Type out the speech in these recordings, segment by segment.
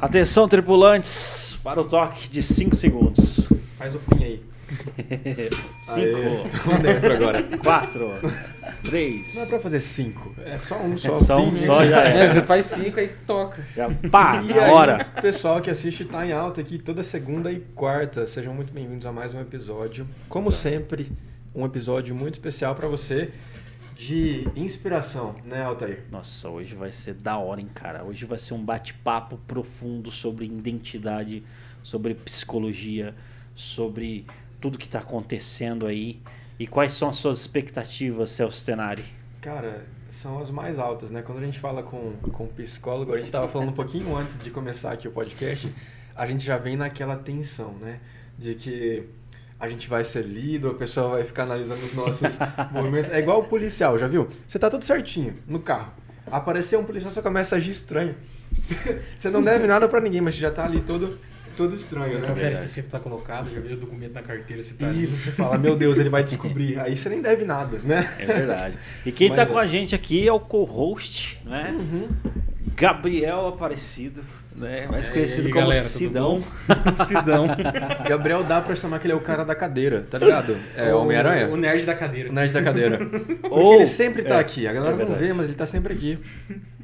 Atenção, tripulantes, para o toque de 5 segundos. Faz o pin aí. 5, Estamos dentro agora. 4, 3. Não é pra fazer cinco. É só um só. só um pin, só, né? já É, é. você faz cinco aí toca. Já, pá, E na aí, hora. pessoal que assiste tá em alta aqui toda segunda e quarta. Sejam muito bem-vindos a mais um episódio. Como sempre, um episódio muito especial pra você de inspiração, né, Altair? Nossa, hoje vai ser da hora, hein, cara. Hoje vai ser um bate-papo profundo sobre identidade, sobre psicologia, sobre tudo que tá acontecendo aí. E quais são as suas expectativas, Celso Tenari? Cara, são as mais altas, né? Quando a gente fala com, com psicólogo, a gente estava falando um pouquinho antes de começar aqui o podcast, a gente já vem naquela tensão, né? De que a gente vai ser lido, a pessoa vai ficar analisando os nossos movimentos. É igual o policial, já viu? Você tá tudo certinho no carro. Apareceu um policial, você começa a agir estranho. Você não deve nada pra ninguém, mas você já tá ali todo, todo estranho, né? Confere se sempre tá colocado, já viu o documento na carteira se tá ali. E você fala, meu Deus, ele vai descobrir. Aí você nem deve nada, né? É verdade. E quem Mas tá é. com a gente aqui é o co-host, né? Uhum. Gabriel Aparecido, né? Mais conhecido aí, como galera, Sidão. Sidão. Gabriel dá pra chamar que ele é o cara da cadeira, tá ligado? É O- Homem-Aranha. O nerd da cadeira. O nerd da cadeira. Ou- ele sempre tá é, aqui. A galera é não vê, mas ele tá sempre aqui.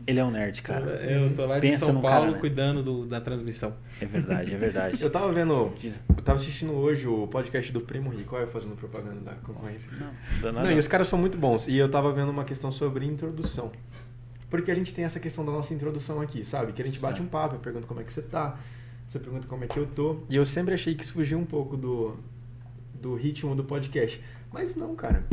Ele é um nerd, cara. Eu tô lá de Pensa São Paulo cara, né? cuidando do- da transmissão. É verdade, é verdade. Eu tava vendo. Eu tava assistindo hoje o podcast do Primo Rico. Olha eu fazendo propaganda da concorrência. Não, dá nada. Não, e os caras são muito bons. E eu tava vendo uma questão sobre introdução. Porque a gente tem essa questão da nossa introdução aqui, sabe? Que a gente bate Sim. um papo, eu pergunto como é que você tá, você pergunta como é que eu tô. E eu sempre achei que isso fugia um pouco do, do ritmo do podcast. Mas não, cara.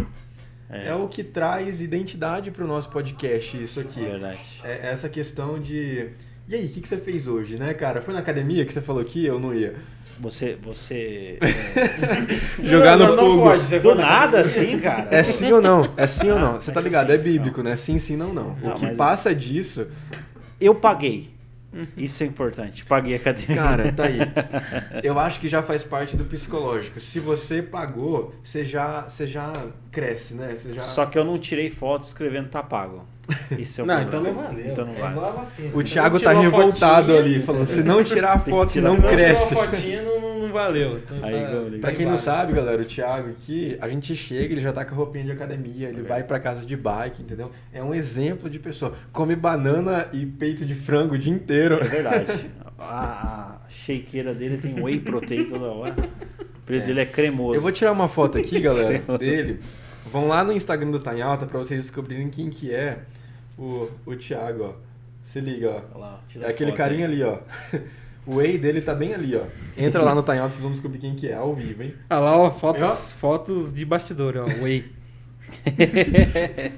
É, o que traz identidade pro nosso podcast, isso aqui. É verdade. É essa questão de. E aí, o que, que você fez hoje, né, cara? Foi na academia que você falou que eu não ia? Você. você é, Jogar no não, não fogo. foge, do nada, assim, cara. É sim ou não? É sim ou Ah, não? Você tá ligado? sim, É bíblico, não. né? Sim, sim, não, não. Não, o que passa disso. Eu paguei. Isso é importante. Paguei a academia. Cara, tá aí. Eu acho que já faz parte do psicológico. Se você pagou, você já, você já cresce, né? Você já... Só que eu não tirei foto escrevendo tá pago. Isso é o Não, então problema. não valeu. Então não É vale. igual a vacina. O Se Thiago não tá revoltado fotinha- ali, falando: se não tirar a foto, tirar não Se não cresce. tirou a fotinha, não, não valeu. Então Aí, tá-. Pra quem não sabe, galera, o Thiago aqui, a gente chega, ele já tá com a roupinha de academia, ele É vai pra casa de bike, entendeu? É um exemplo de pessoa. Come banana e peito de frango o dia inteiro. É verdade. A, shakeira dele tem whey protein toda hora. O peito dele é cremoso. Eu vou tirar uma foto aqui, galera, dele. Vão lá no Instagram do Tá em Alta pra vocês descobrirem quem que é o, o Thiago, ó. Se liga, ó. Olha lá, É aquele foto carinha aí. ali, ó. O whey dele tá bem ali, ó. Entra lá no Tá em Alta, vocês vão descobrir quem que é, ao vivo, hein? Ah lá, ó, fotos, Ó. fotos de bastidor, ó. Whey.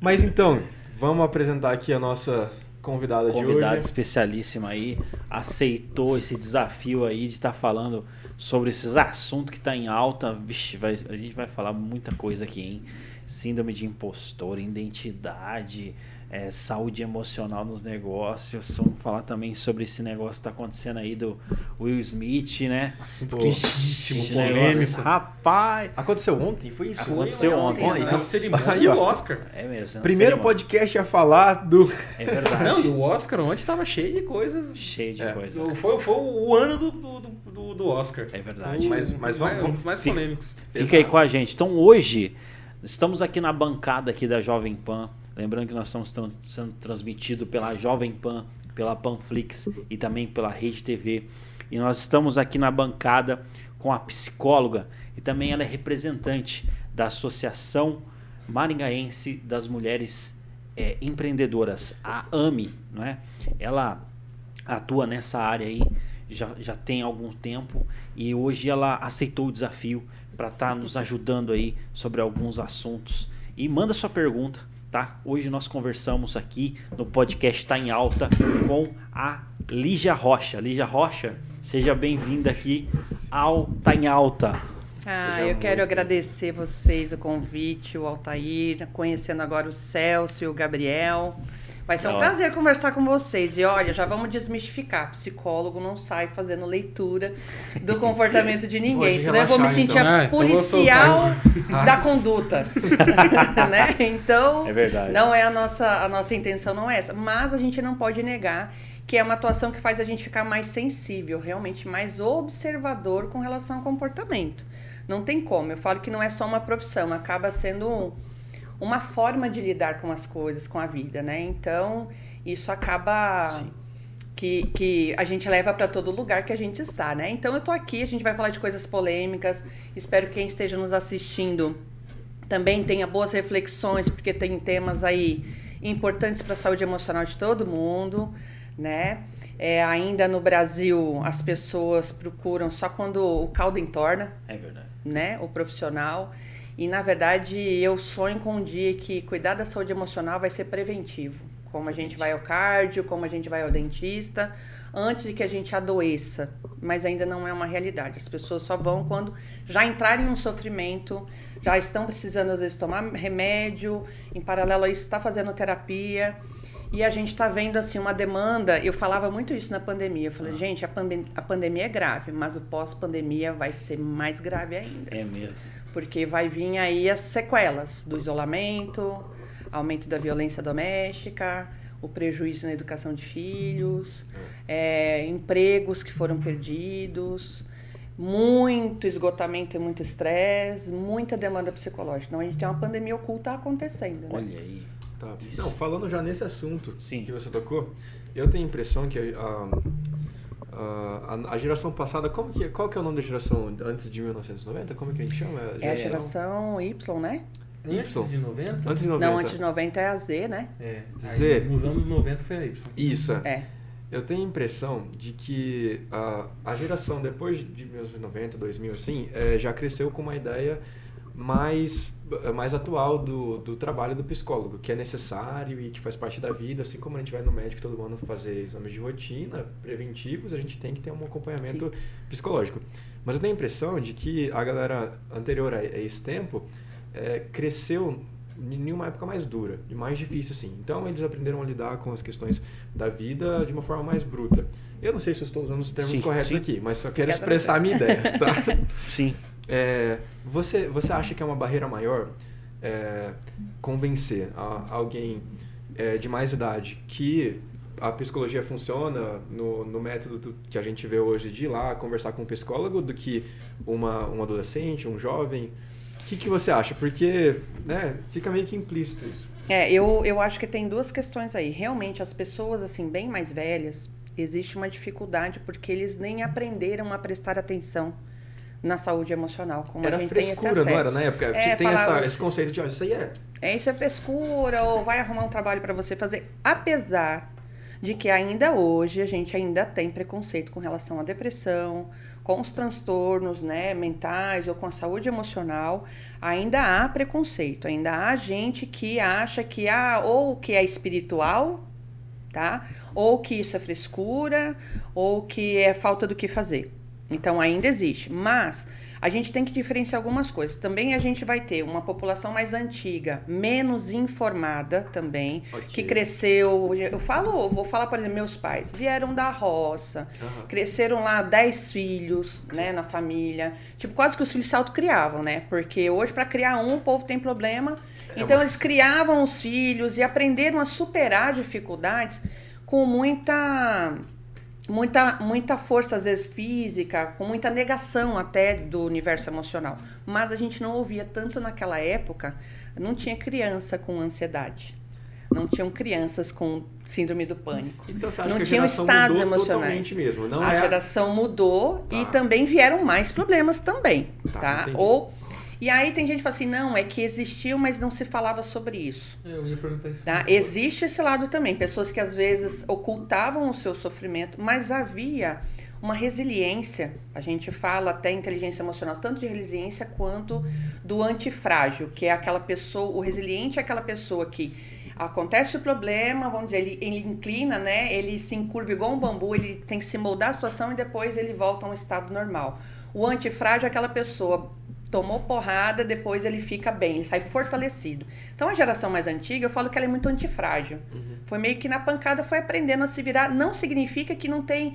Mas então, vamos apresentar aqui a nossa convidada de Convidada hoje. especialíssima aí aceitou esse desafio aí de estar falando sobre esses assuntos que tá em alta. Vixe, vai- a gente vai falar muita coisa aqui, hein? Síndrome de impostor, identidade, é, saúde emocional nos negócios. Vamos falar também sobre esse negócio que tá acontecendo aí do Will Smith, né? Assunto quentíssimo, polêmico. Rapaz! Aconteceu ontem? Foi isso? Aconteceu ontem. Ó, então- A cerimônia do Oscar. É mesmo. é Primeiro cerimônia. podcast a falar do. É verdade. Não, e o Oscar ontem tava cheio de coisas. Cheio de É. coisa. Foi, foi o ano do, do, do, do Oscar. É verdade. O- Mas- mas vamos- um dos mais fica- polêmicos. Fica aí com a gente. Então hoje estamos aqui na bancada aqui da Jovem Pan. Lembrando que nós estamos trans- sendo transmitido pela Jovem Pan, pela Panflix e também pela Rede TV. E nós estamos aqui na bancada com a psicóloga e também ela é representante da Associação Maringaense das Mulheres eh, Empreendedoras, a AMI, não é? Ela atua nessa área aí já, já tem algum tempo e hoje ela aceitou o desafio para estar nos ajudando aí sobre alguns assuntos. E manda sua pergunta, tá? Hoje nós conversamos aqui no podcast Tá em Alta com a Lígia Rocha. Lígia Rocha, seja bem-vinda aqui ao Tá em Alta. Ah, Seja eu muito quero bem. agradecer vocês o convite, o Altair, conhecendo agora o Celso e o Gabriel. Vai ser um Ó. prazer conversar com vocês. E olha, já vamos desmistificar. Psicólogo não sai fazendo leitura do comportamento de ninguém. Pode Senão eu vou me relaxar, sentir então. Ah, a então vou policial da conduta. né? Então, É verdade. não é a nossa, a nossa intenção, não é essa. Mas a gente não pode negar que é uma atuação que faz a gente ficar mais sensível, realmente mais observador com relação ao comportamento. Não tem como. Eu falo que não é só uma profissão, acaba sendo um- uma forma de lidar com as coisas, com a vida, né? Então, isso acaba Sim. que, que a gente leva para todo lugar que a gente está, né? Então, eu tô aqui, a gente vai falar de coisas polêmicas. Espero que quem esteja nos assistindo também tenha boas reflexões, porque tem temas aí importantes para a saúde emocional de todo mundo, né? É, ainda no Brasil, as pessoas procuram só quando o caldo entorna, É verdade. né? O profissional. E, na verdade, eu sonho com um dia que cuidar da saúde emocional vai ser preventivo. Como a gente vai ao cardio, como a gente vai ao dentista, antes de que a gente adoeça. Mas ainda não é uma realidade. As pessoas só vão quando já entrarem num sofrimento, já estão precisando, às vezes, tomar remédio, em paralelo a isso, está fazendo terapia. E a gente está vendo assim uma demanda. Eu falava muito isso na pandemia. Eu falei, gente, a, pandem- a pandemia é grave, mas o pós-pandemia vai ser mais grave ainda. É mesmo. Porque vai vir aí as sequelas do isolamento, aumento da violência doméstica, o prejuízo na educação de filhos, é, empregos que foram perdidos, muito esgotamento e muito estresse, muita demanda psicológica. Então a gente tem uma pandemia oculta acontecendo. Né? Olha aí. Tá. Isso. Não, falando já nesse assunto Sim. que você tocou, eu tenho a impressão que a, a, a- a geração passada, como que, qual que é o nome da geração antes de 1990? Como que a gente chama? É a geração Y, né? Antes Y. de 90? Antes de 90. Não, antes de 90 é a Z, né? É. Aí, Z. Nos anos 90 foi a Y. Isso, é. É. Eu tenho a impressão de que a, a geração depois de 1990, 2000, assim, eh, já cresceu com uma ideia mais, mais atual do, do trabalho do psicólogo, que é necessário e que faz parte da vida. Assim como a gente vai no médico todo ano fazer exames de rotina preventivos, a gente tem que ter um acompanhamento psicológico. Mas eu tenho a impressão de que a galera anterior a, esse tempo eh, cresceu em uma época mais dura e mais difícil assim. Então eles aprenderam a lidar com as questões da vida de uma forma mais bruta. Eu não sei se estou usando os termos Sim, corretos sim. aqui, mas só quero expressar a minha ideia, tá? Sim. É, você, você acha que é uma barreira maior é, convencer a- alguém é, de mais idade que a psicologia funciona no, no método do- que a gente vê hoje de ir lá conversar com um psicólogo do que uma, um adolescente, um jovem? O que, que você acha? Porque né, fica meio que implícito isso. É, eu, eu acho que tem duas questões aí. Realmente, as pessoas, assim, bem mais velhas, existe uma dificuldade porque eles nem aprenderam a prestar atenção na saúde emocional, como era a gente tem esse frescura, acesso. não era na época? É, tem essa- esse conceito de, ó, isso aí é... É, isso é frescura, ou vai arrumar um trabalho para você fazer. Apesar de que ainda hoje a gente ainda tem preconceito com relação à depressão, com os transtornos né, mentais ou com a saúde emocional, ainda há preconceito, ainda há gente que acha que há ou que é espiritual, tá? Ou que isso é frescura, ou que é falta do que fazer. Então ainda existe, mas a gente tem que diferenciar algumas coisas. Também a gente vai ter uma população mais antiga, menos informada também, Ok. que cresceu. Eu falo, vou falar, por exemplo, meus pais vieram da roça, Aham. cresceram lá 10 filhos, né, na família. Tipo, quase que os filhos se autocriavam, né? Porque hoje para criar um, o povo tem problema. É então uma- eles criavam os filhos e aprenderam a superar dificuldades com muita muita muita força às vezes física, com muita negação até do universo emocional. Mas a gente não ouvia tanto naquela época, não tinha criança com ansiedade. Não tinham crianças com síndrome do pânico. Então você acha Não que tinham estados emocionais. mesmo? Não a é geração mudou e Tá. também vieram mais problemas também, Tá, tá? Ou e aí tem gente que fala assim, não, é que existiu, mas não se falava sobre isso. Eu ia perguntar isso. Tá? Existe esse lado também, pessoas que às vezes ocultavam o seu sofrimento, mas havia uma resiliência. A gente fala até inteligência emocional, tanto de resiliência quanto do antifrágil, que é aquela pessoa, o resiliente é aquela pessoa que acontece o problema, vamos dizer, ele, ele inclina, né? Ele se encurva igual um bambu, ele tem que se moldar a situação e depois ele volta a um estado normal. O antifrágil é aquela pessoa tomou porrada, depois ele fica bem, ele sai fortalecido. Então a geração mais antiga, eu falo que ela é muito antifrágil. Foi meio que na pancada foi aprendendo a se virar. Não significa que não tem.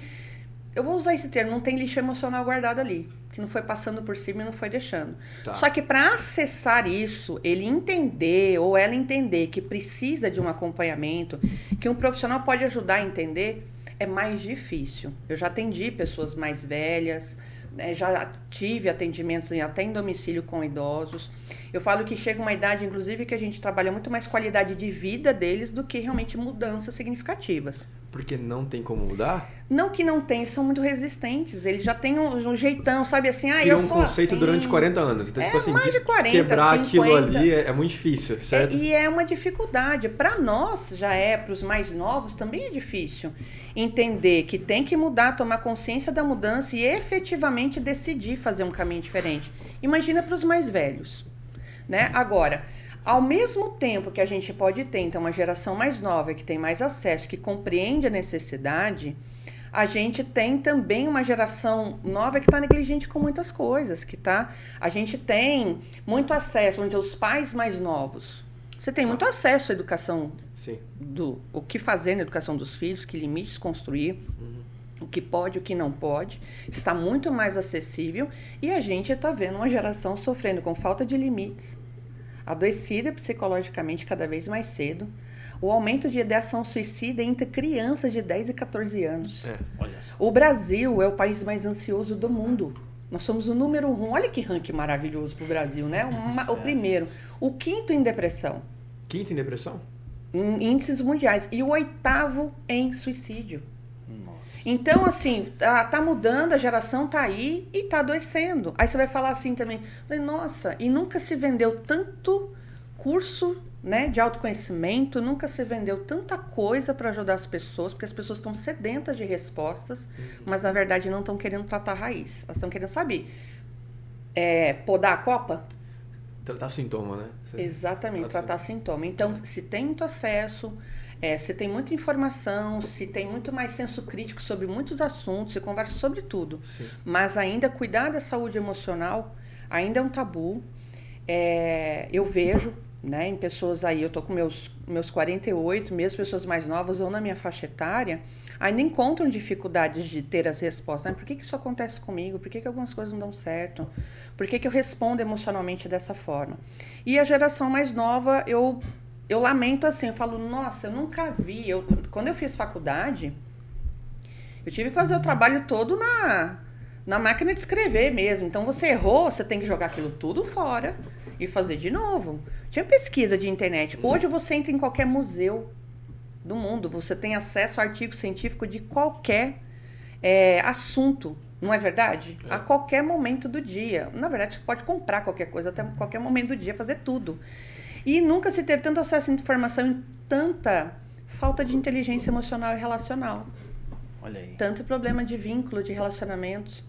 Eu vou usar esse termo, não tem lixo emocional guardado ali. Que não foi passando por cima e não foi deixando. Tá. Só que para acessar isso, ele entender ou ela entender que precisa de um acompanhamento, que um profissional pode ajudar a entender, é mais difícil. Eu já atendi pessoas mais velhas, né, já tive atendimentos em- até em domicílio com idosos. Eu falo que chega uma idade, inclusive, que a gente trabalha muito mais qualidade de vida deles do que realmente mudanças significativas. Porque não tem como mudar? Não que não tem, são muito resistentes. Eles já têm um, um jeitão, sabe assim? Ah, Criou eu um sou conceito assim. durante 40 anos. Então, É, tipo assim, mais de 40, quebrar aquilo 50. ali é, é muito difícil, certo? É, e é uma dificuldade. Para nós, já é, para os mais novos, também é difícil entender que tem que mudar, tomar consciência da mudança e efetivamente decidir fazer um caminho diferente. Imagina para os mais velhos. Né? Agora, ao mesmo tempo que a gente pode ter então, uma geração mais nova, que tem mais acesso, que compreende a necessidade, a gente tem também uma geração nova que está negligente com muitas coisas, que tá. A gente tem muito acesso, vamos dizer, os pais mais novos. Você tem muito acesso à educação Sim. do o que fazer na educação dos filhos, que limites construir, o que pode, o que não pode, está muito mais acessível e a gente está vendo uma geração sofrendo com falta de limites, adoecida psicologicamente cada vez mais cedo, o aumento de ideação suicida entre crianças de 10 e 14 anos. É. O Brasil é o país mais ansioso do mundo. Nós somos o número um. Olha que ranking maravilhoso para o Brasil, né? Uma- o primeiro. O quinto em depressão Quinta em depressão? em índices mundiais e o oitavo em suicídio. Nossa. Então, assim, tá, tá mudando, a geração tá aí e tá adoecendo. Aí você vai falar assim também, falei, nossa, e nunca se vendeu tanto curso né, de autoconhecimento, nunca se vendeu tanta coisa para ajudar as pessoas, porque as pessoas estão sedentas de respostas, mas na verdade não estão querendo tratar a raiz. Elas estão querendo, sabe, é, podar a copa? Tratar sintoma, né? Você- Exatamente, Tratar tratar sintoma. Então, se tem muito acesso, é, se tem muita informação, se tem muito mais senso crítico sobre muitos assuntos, se conversa sobre tudo. Sim. Mas ainda cuidar da saúde emocional ainda é um tabu. É, eu vejo né, em pessoas aí, eu tô com meus, meus 48, mesmo pessoas mais novas ou na minha faixa etária, ainda encontram dificuldades de ter as respostas. né? Por que, que isso acontece comigo? Por que, que algumas coisas não dão certo? Por que, que eu respondo emocionalmente dessa forma? E a geração mais nova, eu, eu lamento assim, eu falo, nossa, eu nunca vi. Eu, quando eu fiz faculdade, eu tive que fazer o trabalho todo na, na máquina de escrever mesmo. Então você errou, você tem que jogar aquilo tudo fora e fazer de novo. Tinha pesquisa de internet. Hoje você entra em qualquer museu do mundo, você tem acesso a artigo científico de qualquer é, assunto. Não é verdade? É. A qualquer momento do dia. Na verdade, você pode comprar qualquer coisa até qualquer momento do dia, fazer tudo. E nunca se teve tanto acesso à informação e tanta falta de inteligência emocional e relacional Olha aí. tanto problema de vínculo, de relacionamentos.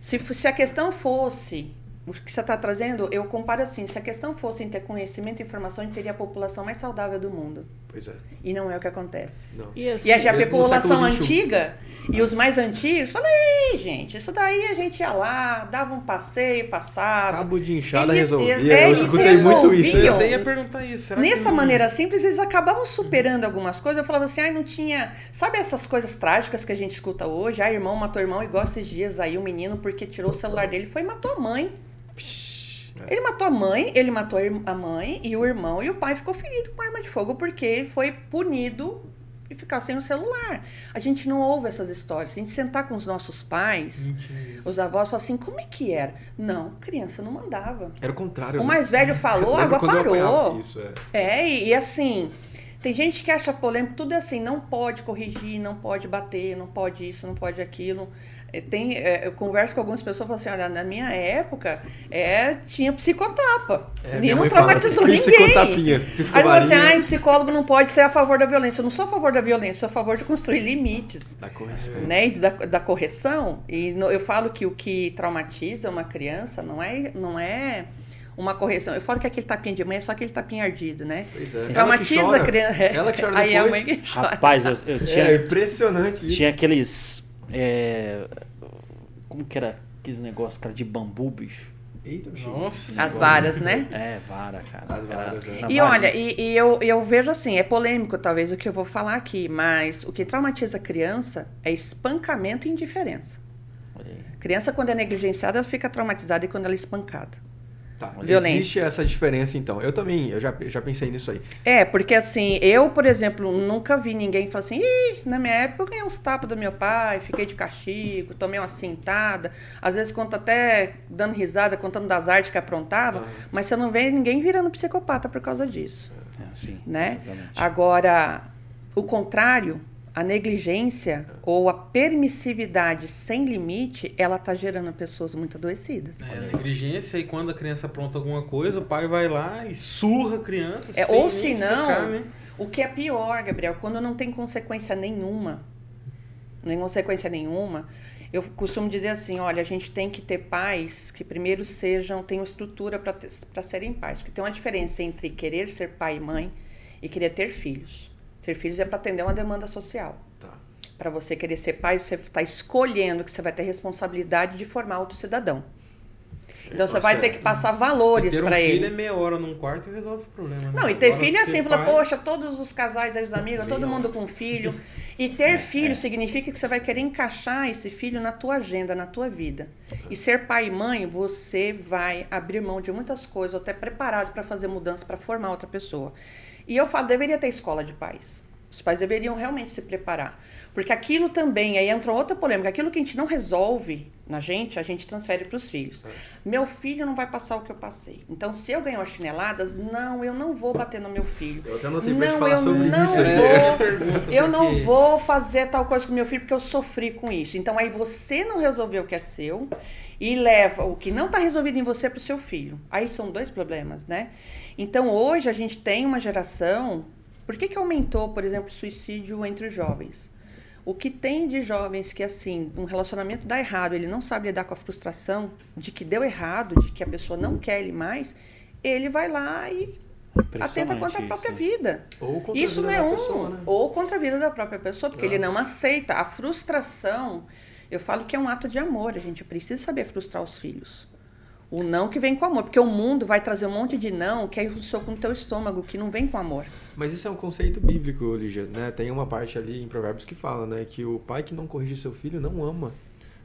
Se, se a questão fosse, o que você está trazendo, eu comparo assim, se a questão fosse em ter conhecimento e informação, a gente teria a população mais saudável do mundo. Pois é. E não é o que acontece. Não. E assim, E a, população antiga e os mais antigos, falei, gente, isso daí a gente ia lá, dava um passeio, passava. Cabo de inchada Eles- resolvia. eles- é, eu escutei muito isso. resolviam. Eu ia perguntar isso. Será Nessa que... maneira simples, eles acabavam superando algumas coisas. Eu falava assim, ai, não tinha. Sabe essas coisas trágicas que a gente escuta hoje? Ah, irmão matou irmão, igual esses dias aí, o menino, porque tirou o celular dele, foi e matou a mãe. Ele matou a mãe, ele matou a mãe e o irmão, e o pai ficou ferido com arma de fogo porque ele foi punido e ficar sem o celular. A gente não ouve essas histórias. Se a gente sentar com os nossos pais, os avós falam assim, como é que era? Não, criança não mandava. Era o contrário. O né? mais velho falou, a água parou. Isso, é. É, e, e assim, tem gente que acha polêmico, tudo é assim, não pode corrigir, não pode bater, não pode isso, não pode aquilo. É, Tem, é, eu converso com algumas pessoas e falo assim, olha, na minha época é, tinha psicotapa. É, e não mãe fala, traumatizou ninguém. psicotapinha, Aí eu falo assim, psicólogo não pode ser a favor da violência. Eu não sou a favor da violência, sou a favor de construir limites Da correção. né, e da, da correção. E no- eu falo que o que traumatiza uma criança não é, não é uma correção. Eu falo que aquele tapinha de mãe é só aquele tapinha ardido, né? Pois é. Traumatiza a criança. Ela que chora Aí a depois. mãe que chora. Rapaz, eu, eu tinha, É impressionante isso. tinha aqueles. É, como que era? Aqueles negócios, cara, de bambu, bicho. Eita, bicho. Nossa. As varas, né? É, vara, cara. As varas, é. E olha, e, e eu, eu vejo assim, é polêmico talvez o que eu vou falar aqui, mas o que traumatiza a criança é espancamento e indiferença. Criança, quando é negligenciada, ela fica traumatizada e quando ela é espancada. Tá. Violência. Existe essa diferença, então. Eu também, eu já, já pensei nisso aí. É, porque assim, eu, por exemplo, nunca vi ninguém falar assim, Ih, na minha época eu ganhei uns tapas do meu pai, fiquei de castigo, tomei uma cintada. Às vezes conta até dando risada, contando das artes que aprontava, Aham. mas você não vê ninguém virando psicopata por causa disso. É, sim, né? exatamente. Agora, o contrário, a negligência ou a permissividade sem limite, ela tá gerando pessoas muito adoecidas. É, negligência e quando a criança apronta alguma coisa, o pai vai lá e surra a criança. É, ou se não, né? o que é pior, Gabriel, quando não tem consequência nenhuma, nem consequência nenhuma, eu costumo dizer assim, olha, a gente tem que ter pais que primeiro sejam, tenham estrutura para serem pais, porque tem uma diferença entre querer ser pai e mãe e querer ter filhos. Ter filhos é para atender uma demanda social. Tá. Para você querer ser pai, você está escolhendo que você vai ter responsabilidade de formar outro cidadão. Então você Tá vai ter que passar valores ter um para filho ele. é meia hora num quarto e resolve o problema. né? Não, e ter Agora, filho é assim, fala, pai- poxa, todos os casais aí, os amigos, todo mundo com filho. E ter filho significa que você vai querer encaixar esse filho na tua agenda, na tua vida. E ser pai e mãe, você vai abrir mão de muitas coisas, ou até preparado para fazer mudanças, para formar outra pessoa. E eu falo, deveria ter escola de pais. Os pais deveriam realmente se preparar. Porque aquilo também, aí entra outra polêmica, aquilo que a gente não resolve na gente, a gente transfere para os filhos. Meu filho não vai passar o que eu passei. Então, se eu ganhar as chineladas, não, eu não vou bater no meu filho. Eu até Não, eu sobre não isso. né? vou, Pergunta, eu não vou fazer tal coisa com meu filho porque eu sofri com isso. Então aí você não resolveu o que é seu e leva o que não está resolvido em você para o seu filho. Aí são dois problemas, né? Então hoje a gente tem uma geração. Por que, que aumentou, por exemplo, o suicídio entre os jovens? O que tem de jovens que, assim, um relacionamento dá errado, ele não sabe lidar com a frustração de que deu errado, de que a pessoa não quer ele mais, ele vai lá e atenta contra a própria isso. vida. Ou contra a Isso vida não é da um. pessoa, né? Ou contra a vida da própria pessoa, porque Ah. ele não aceita. A frustração, eu falo que é um ato de amor. A gente precisa saber frustrar os filhos. O não que vem com amor. Porque o mundo vai trazer um monte de não que é o soco no teu estômago, que não vem com amor. Mas isso é um conceito bíblico, Lígia, né? Tem uma parte ali em Provérbios que fala, né? Que o pai que não corrige seu filho não ama.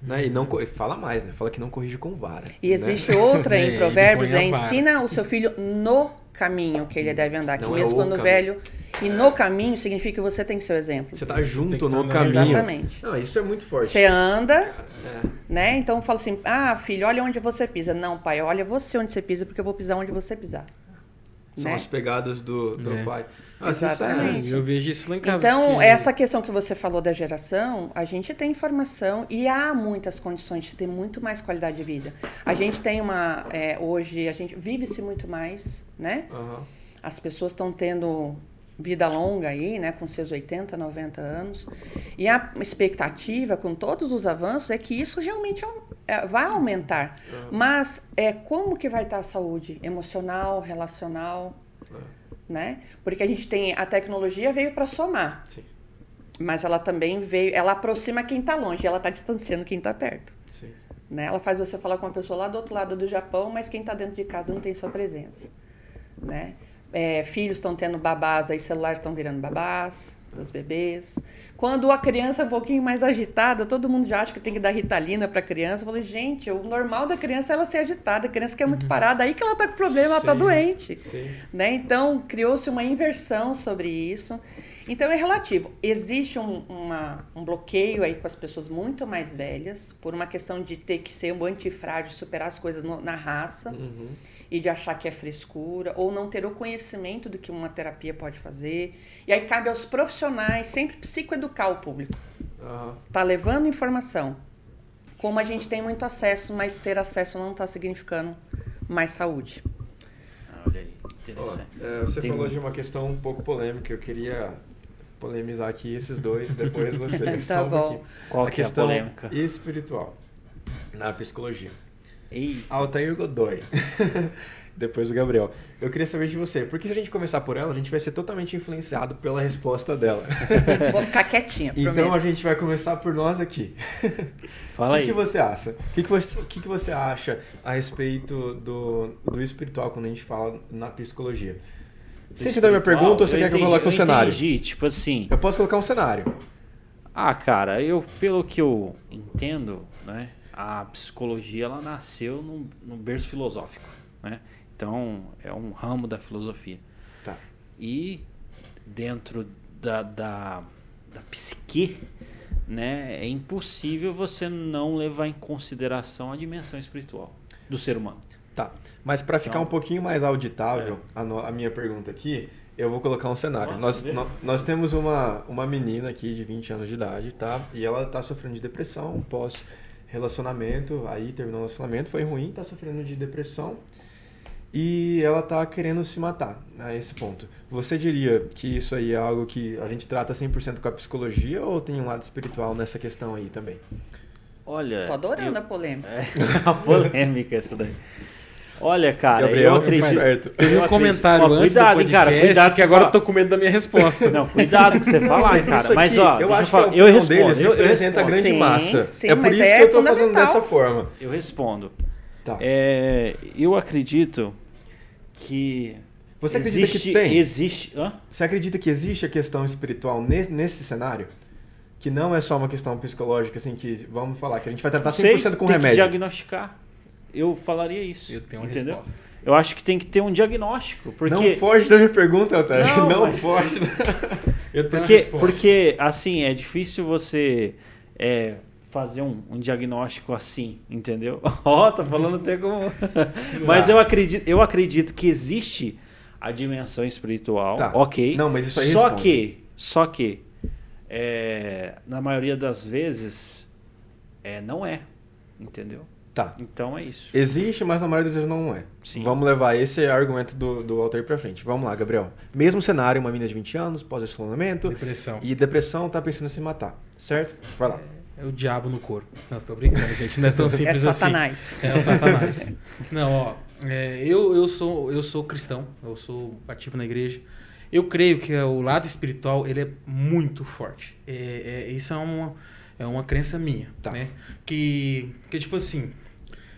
Né? E não co- fala mais, né? Fala que não corrige com vara. E né? existe outra É, em Provérbios, é ensina o seu filho no caminho que ele deve andar. Que Não é mesmo o quando caminho. velho. E no caminho significa que você tem que ser o exemplo. Você tá junto que no caminho. Exatamente. Não, isso é muito forte. Você anda, É. né? Então fala assim: ah, filho, olha onde você pisa. Não, pai, olha você onde você pisa, porque eu vou pisar onde você pisar. São né? as pegadas do, do É. pai. Isso é- Exatamente. Eu vejo isso lá em casa. Então, porque- essa questão que você falou da geração, a gente tem informação e há muitas condições de ter muito mais qualidade de vida. A gente tem uma. é, hoje, a gente vive-se muito mais, né? Aham. As pessoas estão tendo vida longa aí, né, com seus 80, 90 anos. E a expectativa, com todos os avanços, é que isso realmente au- é, vai aumentar. Mas é como que vai estar a saúde emocional, relacional, né? Porque a gente tem a tecnologia veio para somar, Sim, mas ela também veio, ela aproxima quem está longe, ela está distanciando quem está perto. sim. Né? Ela faz você falar com uma pessoa lá do outro lado do Japão, mas quem está dentro de casa não tem sua presença. Né? É, filhos estão tendo babás, aí celulares estão virando babás dos bebês. Quando a criança é um pouquinho mais agitada, todo mundo já acha que tem que dar ritalina para a criança. Eu falo, gente, o normal da criança é ela ser agitada. A criança que é muito parada, aí que ela está com problema, ela está Sim. doente. Sim. Né? Então, criou-se uma inversão sobre isso. Então, é relativo. Existe um, uma- um bloqueio aí com as pessoas muito mais velhas, por uma questão de ter que ser um antifrágil, superar as coisas no- na raça Uhum. e de achar que é frescura, ou não ter o conhecimento do que uma terapia pode fazer. E aí cabe aos profissionais sempre psicoeducar o público. Aham. Tá levando informação. Como a gente tem muito acesso, mas ter acesso não está significando mais saúde. Ah, olha aí, interessante. é, você Tem falou muito. de uma questão um pouco polêmica. Eu queria polemizar aqui esses dois, depois você. Tá um bom. pouquinho. Qual a que é a questão polêmica? espiritual na psicologia. Ei, Altair Godoy. Depois o Gabriel. Eu queria saber de você, porque se a gente começar por ela, a gente vai ser totalmente influenciado pela resposta dela. Vou ficar quietinha, então a gente vai começar por nós aqui. fala o que, aí. que você acha? O que, que, você, o que, que você acha a respeito do, do espiritual quando a gente fala na psicologia? Você entendeu a minha pergunta ou você quer que eu coloque um cenário? entendi, tipo assim, Eu posso colocar um cenário. Ah, cara, eu pelo que eu entendo, né, a psicologia ela nasceu num, num berço filosófico, né? Então, é um ramo da filosofia. Tá. E dentro da, da, da psique, né, é impossível você não levar em consideração a dimensão espiritual do ser humano. Tá. Mas para ficar Então- um pouquinho mais auditável a, no- a minha pergunta aqui, eu vou colocar um cenário. Nossa, nós, nó- nós temos uma, uma menina aqui de 20 anos de idade, tá? E ela tá sofrendo de depressão pós relacionamento, aí terminou o relacionamento, foi ruim, tá sofrendo de depressão. E ela tá querendo se matar a esse ponto. Você diria que isso aí é algo que a gente trata 100% com a psicologia ou tem um lado espiritual nessa questão aí também? Olha. Tô adorando eu- a polêmica. É a polêmica essa daí. Olha, cara, Gabriel, eu acredito. Teve eu um comentário Ó, antes cuidado, do hein, cara, podcast cuidado que agora fala- eu tô com medo da minha resposta. Não, cuidado que você falar, Mas cara. aqui, Mas ó, eu deixa acho falar. que a eu respondo. deles Eu, eu representa a respondo. grande Sim, massa. sim, é por isso é que eu tô fazendo dessa forma. Eu respondo. Tá. É, eu acredito que. Você acredita existe, que tem? Existe. Hã? Você acredita que existe a questão espiritual nesse, nesse cenário? Que não é só uma questão psicológica, assim, que vamos falar, que a gente vai tratar Não sei, 100% com tem remédio. Que diagnosticar. Eu falaria isso. Eu tenho uma entendeu? resposta. Eu acho que tem que ter um diagnóstico. Porque, Não foge da minha pergunta, Altair. Não, Não, mas- foge. Eu tenho uma porque, resposta. porque, assim, é difícil você é, fazer um, um diagnóstico assim, entendeu? Ó, tô falando até como. Mas eu acredito, eu acredito que existe a dimensão espiritual, Tá. ok. Não, mas isso aí Só responde. que, só que, é, na maioria das vezes, é, não é, entendeu? Tá. Então é isso. Existe, mas na maioria das vezes não é. Sim. Vamos levar esse argumento do, do Altair pra frente. Vamos lá, Gabriel. Mesmo cenário, uma menina de 20 anos, pós-relacionamento, Depressão. e depressão, tá pensando em se matar. Certo? Vai lá. É o diabo no couro. Não, tô brincando, gente. Não é tão É simples Satanás. assim. É o Satanás. Não, ó. é, eu, eu, sou, eu sou cristão. Eu sou ativo na igreja. Eu creio que o lado espiritual, ele é muito forte. É, é- isso é uma, é uma crença minha, Tá. né? Que, que, tipo assim...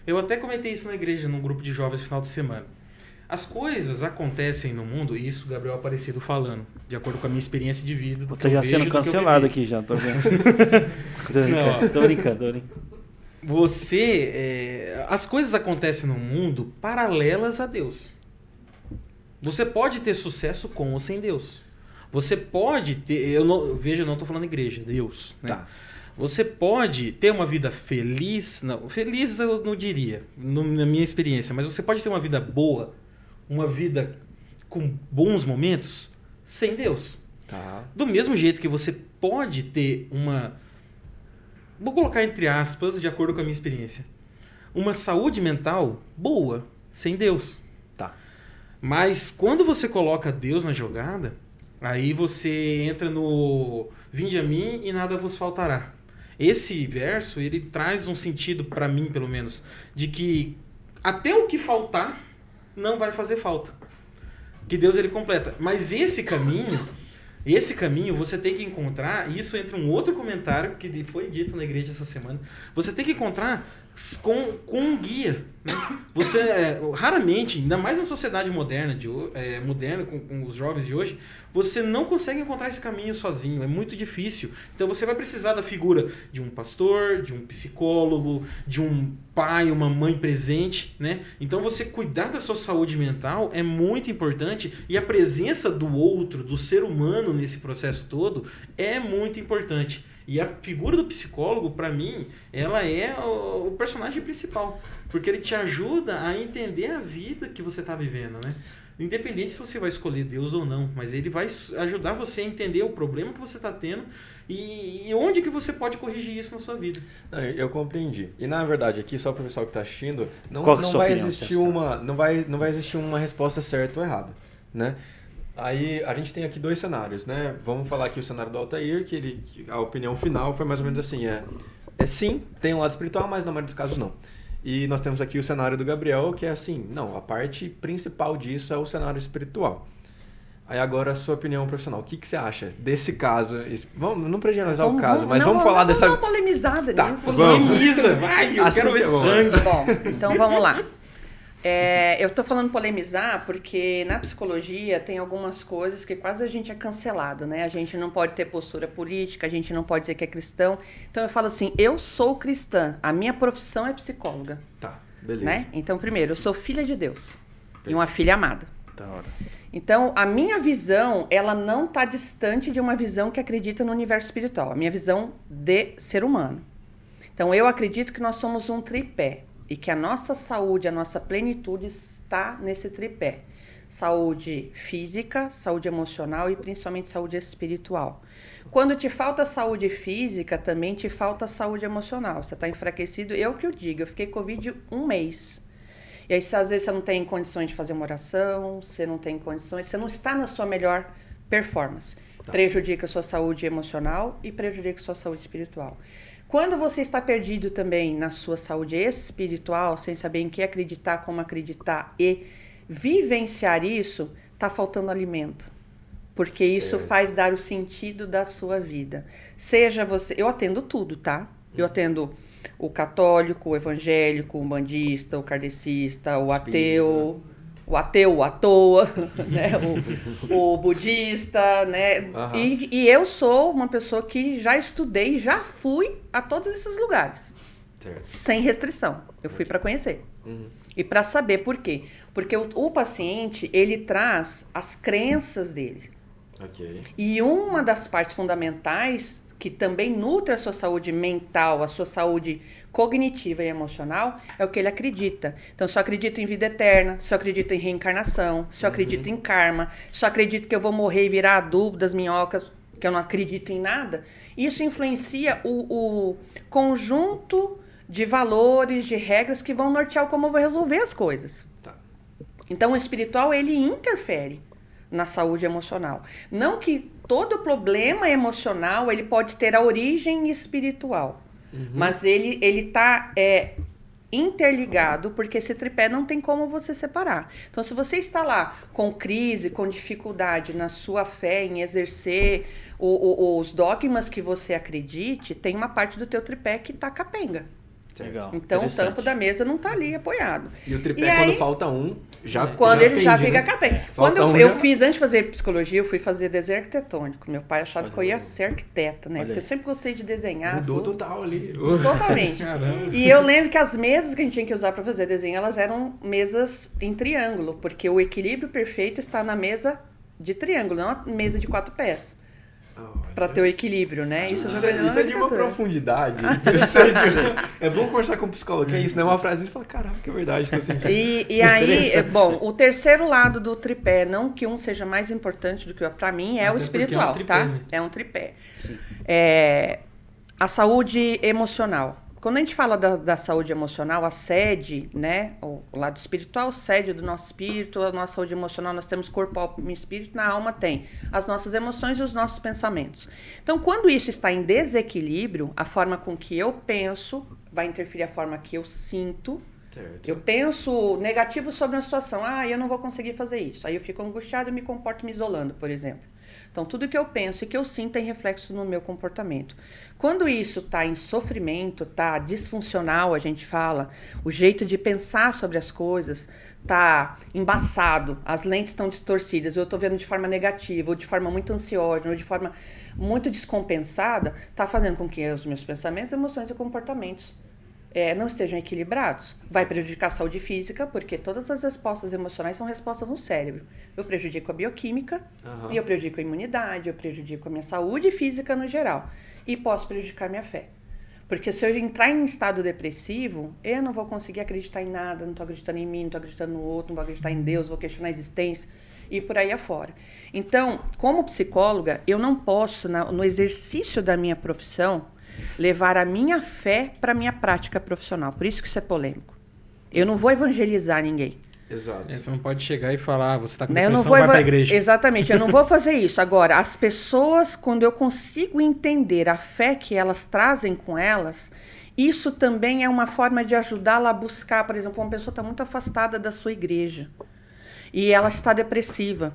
Eu até comentei isso na igreja, num grupo de jovens no final de semana. As coisas acontecem no mundo, e isso o Gabriel Aparecido falando, de acordo com a minha experiência de vida. Do tô já vejo, sendo cancelado aqui já, tô vendo. tô brincando, tô brincando, tô brincando. Você. é, as coisas acontecem no mundo paralelas a Deus. Você pode ter sucesso com ou sem Deus. Você pode ter. Eu não, veja, eu não estou falando igreja, Deus. Né? Tá. Você pode ter uma vida feliz. Não, feliz eu não diria, no- na minha experiência, mas você pode ter uma vida boa, uma vida com bons momentos, sem Deus. Tá. Do mesmo jeito que você pode ter uma. Vou colocar entre aspas, de acordo com a minha experiência. Uma saúde mental boa, sem Deus. Tá. Mas quando você coloca Deus na jogada, aí você entra no Vinde a mim e nada vos faltará. Esse verso, ele traz um sentido, para mim pelo menos, de que até o que faltar não vai fazer falta. Que Deus ele completa. Mas esse caminho, esse caminho você tem que encontrar, e isso entra um outro comentário que foi dito na igreja essa semana. Você tem que encontrar com, com um guia. Né? Você é, raramente, ainda mais na sociedade moderna, de, é, moderna com, com os jovens de hoje, você não consegue encontrar esse caminho sozinho. É muito difícil. Então você vai precisar da figura de um pastor, de um psicólogo, de um pai, uma mãe presente, né? Então você cuidar da sua saúde mental é muito importante e a presença do outro, do ser humano nesse processo todo é muito importante. E a figura do psicólogo, para mim, ela é o, o personagem principal, porque ele te ajuda a entender a vida que você está vivendo, né? Independente se você vai escolher Deus ou não, mas ele vai ajudar você a entender o problema que você está tendo e, e onde que você pode corrigir isso na sua vida. Não, eu compreendi. E na verdade, aqui, só para o pessoal que está assistindo, não, é não vai opinião, existir uma. Não vai, não vai existir uma resposta certa ou errada. Né? Aí a gente tem aqui dois cenários, né? Vamos falar aqui o cenário do Altair, que ele. que a opinião final foi mais ou menos assim: é, é sim, tem um lado espiritual, mas na maioria dos casos não. E nós temos aqui o cenário do Gabriel, que é assim, não, a parte principal disso é o cenário espiritual. Aí agora a sua opinião profissional, o que, que você acha desse caso? Vamos, não para generalizar o caso, mas não, vamos falar vamos dessa. dar uma polemizada Tá, nisso. vamos. Polemiza, vai, eu Assim quero que ver é sangue. Bom, então vamos lá. É, eu tô falando polemizar porque na psicologia tem algumas coisas que quase a gente é cancelado, né? A gente não pode ter postura política, a gente não pode dizer que é cristão. Então eu falo assim, eu sou cristã, a minha profissão é psicóloga, Tá, beleza. né? Então primeiro, eu sou filha de Deus. e uma filha amada. Da hora. Então, a minha visão, ela não está distante de uma visão que acredita no universo espiritual. A minha visão de ser humano. Então, eu acredito que nós somos um tripé e que a nossa saúde, a nossa plenitude está nesse tripé. Saúde física, saúde emocional e principalmente saúde espiritual. Quando te falta saúde física, também te falta saúde emocional. Você está enfraquecido. Eu que eu digo, eu fiquei Covid um mês. E aí, às vezes você não tem condições de fazer uma oração, você não tem condições, você não está na sua melhor performance. Prejudica a sua saúde emocional e prejudica a sua saúde espiritual. Quando você está perdido também na sua saúde espiritual, sem saber em que acreditar, como acreditar e vivenciar isso, está faltando alimento. Porque isso Certo. faz dar o sentido da sua vida. Seja você. Eu atendo tudo, tá? Eu atendo o católico, o evangélico, o bandista, o kardecista, o ateu, o ateu, à toa, né? o, o budista, né? Aham. E, e eu sou uma pessoa que já estudei, já fui a todos esses lugares, Certo. sem restrição. Eu fui para conhecer. Uhum. E para saber por quê? Porque o, o paciente, ele traz as crenças dele. Ok. E uma das partes fundamentais que também nutre a sua saúde mental, a sua saúde cognitiva e emocional, é o que ele acredita. Então, se eu acredito em vida eterna, se eu acredito em reencarnação, se eu acredito em karma, se eu acredito que eu vou morrer e virar adubo das minhocas, que eu não acredito em nada, isso influencia o, o conjunto de valores, de regras que vão nortear como eu vou resolver as coisas. Tá. Então, o espiritual, ele interfere na saúde emocional. Não que todo problema emocional, ele pode ter a origem espiritual. Mas ele, ele tá é, interligado, porque esse tripé não tem como você separar. Então, se você está lá com crise, com dificuldade na sua fé em exercer o- o- os dogmas que você acredite, tem uma parte do teu tripé que tá capenga. Legal. Então, o tampo da mesa não tá ali apoiado. E o tripé, E aí- quando falta um, já Quando ele já pende, fica né? capenga. Falta Quando eu, um, eu já- fiz, antes de fazer psicologia, eu fui fazer desenho arquitetônico. Meu pai achava Olha que eu ia aí. ser arquiteta, né? Olha Porque eu aí. sempre gostei de desenhar. Mudou tudo. total ali. Totalmente. Caramba. E eu lembro que as mesas que a gente tinha que usar para fazer desenho, elas eram mesas em triângulo, porque o equilíbrio perfeito está na mesa de triângulo, não a mesa de quatro pés. Para ter o equilíbrio, né? Isso, eu é, isso é de uma profundidade interessante. é bom conversar com um psicólogo, que é isso, né? Uma frase e fala, caraca, é verdade, tô sentindo. E, e aí, é, bom, o terceiro lado do tripé, não que um seja mais importante do que o outro, para mim é Até o espiritual, é um tripé, tá? né? É um tripé. É, a saúde emocional. Quando a gente fala da, da saúde emocional, a sede, né? O, lado espiritual, sede do nosso espírito, a nossa saúde emocional, nós temos corpo, alma e espírito, na alma tem as nossas emoções e os nossos pensamentos. Então, quando isso está em desequilíbrio, a forma com que eu penso vai interferir a forma que eu sinto, Certo. eu penso negativo sobre uma situação. Ah, eu não vou conseguir fazer isso. Aí eu fico angustiado e me comporto me isolando, por exemplo. Então, tudo que eu penso e que eu sinto tem reflexo no meu comportamento. Quando isso está em sofrimento, está disfuncional, a gente fala, o jeito de pensar sobre as coisas está embaçado, as lentes estão distorcidas, eu estou vendo de forma negativa, ou de forma muito ansiosa, ou de forma muito descompensada, está fazendo com que os meus pensamentos, emoções e comportamentos é, não estejam equilibrados. Vai prejudicar a saúde física, porque todas as respostas emocionais são respostas no cérebro. Eu prejudico a bioquímica, e eu prejudico a imunidade, eu prejudico a minha saúde física no geral. E posso prejudicar minha fé. Porque se eu entrar em estado depressivo, eu não vou conseguir acreditar em nada, não estou acreditando em mim, não estou acreditando no outro, não vou acreditar em Deus, vou questionar a existência e por aí afora. Então, como psicóloga, eu não posso, na- no exercício da minha profissão, levar a minha fé para a minha prática profissional. Por isso que isso é polêmico. Eu não vou evangelizar ninguém. Exato. É, Você não pode chegar e falar, ah, você tá com Né? Eu não depressão, vou vai pra eva- igreja. Exatamente, eu não vou fazer isso. Agora, as pessoas, quando eu consigo entender a fé que elas trazem com elas, isso também é uma forma de ajudá-la a buscar, por exemplo, uma pessoa está muito afastada da sua igreja e ela está depressiva.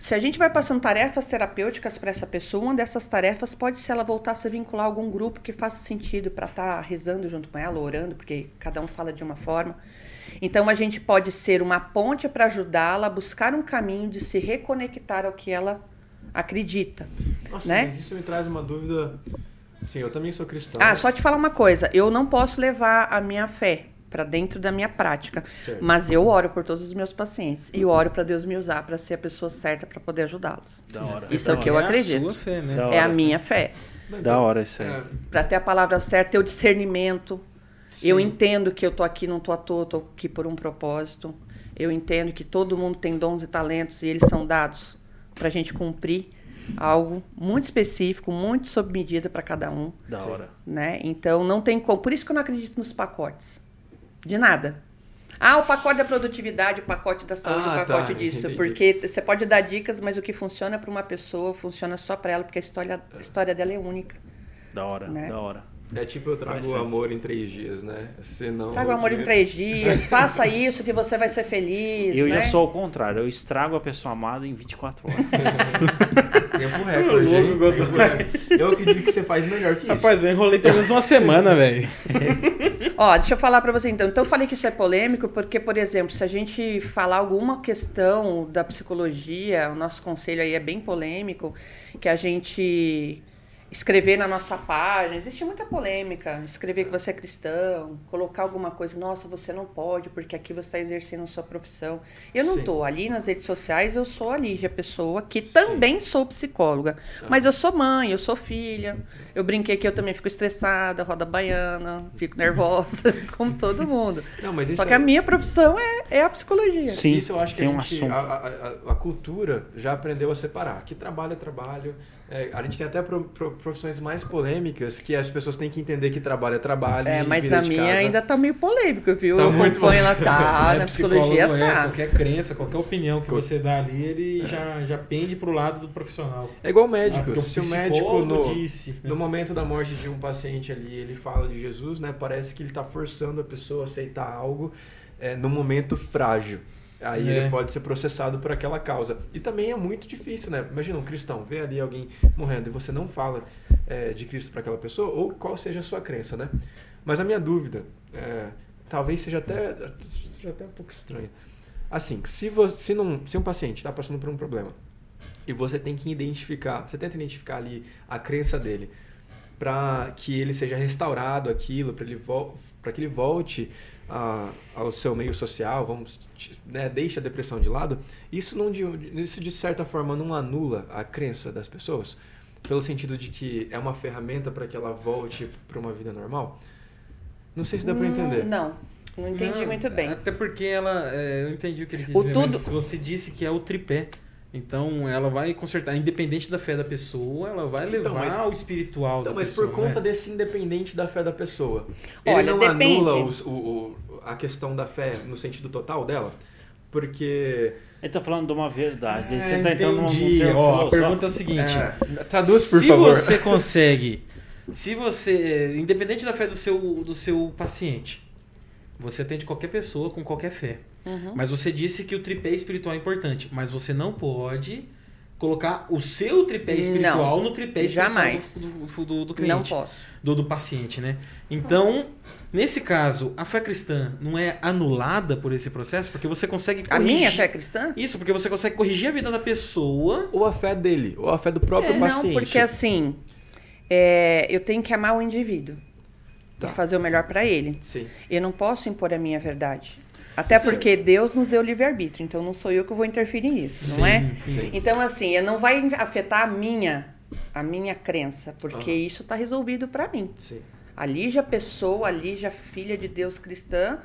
Se a gente vai passando tarefas terapêuticas para essa pessoa, uma dessas tarefas pode ser ela voltar a se vincular a algum grupo que faça sentido para estar rezando junto com ela, orando, porque cada um fala de uma forma. Então a gente pode ser uma ponte para ajudá-la a buscar um caminho de se reconectar ao que ela acredita. Nossa, né? mas isso me traz uma dúvida. Sim, eu também sou cristão. Ah, só te falar uma coisa, eu não posso levar a minha fé para dentro da minha prática. Certo. Mas eu oro por todos os meus pacientes e oro para Deus me usar para ser a pessoa certa para poder ajudá-los. Isso da é o que eu acredito. a sua fé, né? Da É a hora. minha fé. Da hora isso aí. é, Para ter a palavra certa, ter o discernimento. Eu sim. entendo que eu tô aqui, não tô à toa, tô aqui por um propósito. Eu entendo que todo mundo tem dons e talentos e eles são dados para a gente cumprir algo muito específico, muito sob medida para cada um, Da hora. né? Então não tem como. Por isso que eu não acredito nos pacotes. De nada. Ah, o pacote da produtividade, o pacote da saúde, Ah, o pacote tá, disso. entendi. Porque você pode dar dicas, mas o que funciona para uma pessoa funciona só para ela, porque a história, a história dela é única. Da hora, Né? da hora. É tipo eu trago o amor em três dias, né? Se não, Traga o amor em três dias, faça isso que você vai ser feliz. Eu né? já sou ao contrário, eu estrago a pessoa amada em 24 horas. Tempo recorde, hein? Tempo recorde. Eu acredito que você faz melhor que isso. Rapaz, eu enrolei pelo menos uma semana, velho. Ó, deixa eu falar pra você então. Então eu falei que isso é polêmico porque, por exemplo, se a gente falar alguma questão da psicologia, o nosso conselho aí é bem polêmico, que a gente escrever na nossa página, existe muita polêmica, escrever que você é cristão, colocar alguma coisa, nossa, você não pode porque aqui você está exercendo a sua profissão. Eu não tô ali nas redes sociais, eu sou a Lígia, pessoa que Sim. também sou psicóloga, Ah. mas eu sou mãe, eu sou filha, eu brinquei que eu também fico estressada, roda baiana, fico nervosa, como todo mundo. Não, mas isso Só que a é- minha profissão é, é a psicologia. Sim, Isso eu acho que tem a, um gente, assunto. a, a- a- a cultura já aprendeu a separar. Que trabalho é trabalho. É, a gente tem até pro- pro- profissões mais polêmicas que as pessoas têm que entender que trabalho é trabalho. É, mas na minha casa- ainda tá meio polêmico, viu? Tá eu muito acompanho, ela É, tá, na psicologia é, tá. qualquer crença, qualquer opinião que você dá ali, ele já, já pende pro lado do profissional. É igual Ah, médico. porque Se o médico no, disse. no momento da morte de um paciente ali, ele fala de Jesus, né? Parece que ele está forçando a pessoa a aceitar algo é, no momento frágil. Aí É. ele pode ser processado por aquela causa. E também é muito difícil, né? Imagina um cristão, vê ali alguém morrendo e você não fala é, de Cristo para aquela pessoa, ou qual seja a sua crença, né? Mas a minha dúvida, é, talvez seja até, seja até um pouco estranha. Assim, se, você, se, não, se um paciente está passando por um problema e você tem que identificar, você tenta identificar ali a crença dele para que ele seja restaurado aquilo, para que ele volte a- ao seu meio social, vamos, né, deixe a depressão de lado. Isso não de, isso de certa forma não anula a crença das pessoas, pelo sentido de que é uma ferramenta para que ela volte para uma vida normal. Não sei se dá para entender. Hum, Não, não entendi Não, muito bem. Até porque ela. é, eu entendi o que ele quis O dizer, tudo- mas você disse que é o tripé. Então ela vai consertar, independente da fé da pessoa, ela vai Então, levar mas- ao espiritual Então, da mas pessoa. por conta né? desse independente da fé da pessoa, Olha, ele não depende. anula os- o, o- a questão da fé no sentido total dela? Porque. Ele tá falando de uma verdade. É, você tá entrando num entendi. termo Ó, a pergunta é a seguinte: É, traduz, por se favor. você consegue, se você, independente da fé do seu, do seu paciente, você atende qualquer pessoa com qualquer fé. Uhum. Mas você disse que o tripé espiritual é importante, mas você não pode colocar o seu tripé espiritual no tripé espiritual jamais. do, do, do, do Não cliente, posso. do, do paciente, né? Então, nesse caso, a fé cristã não é anulada por esse processo, porque você consegue A corrigir... minha fé cristã? Isso, porque você consegue corrigir a vida da pessoa Ou a fé dele, ou a fé do próprio É, paciente. não, porque assim, é, eu tenho que amar o indivíduo Tá. e fazer o melhor para ele. Sim. Eu não posso impor a minha verdade. Até porque Deus nos deu livre-arbítrio, então não sou eu que vou interferir nisso, não é? Sim. Sim. Então, assim, não vai afetar a minha, a minha crença, porque Aham. isso está resolvido para mim. Sim. A Lígia pessoa, a Lígia filha de Deus cristã,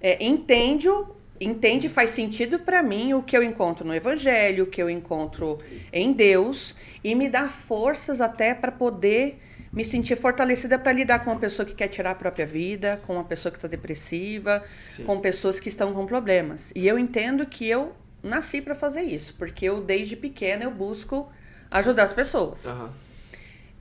é, entende, o- entende, faz sentido para mim o que eu encontro no Evangelho, o que eu encontro em Deus, e me dá forças até para poder me sentir fortalecida para lidar com uma pessoa que quer tirar a própria vida, com uma pessoa que está depressiva, Sim. com pessoas que estão com problemas. E eu entendo que eu nasci para fazer isso, porque eu desde pequena eu busco ajudar as pessoas Aham.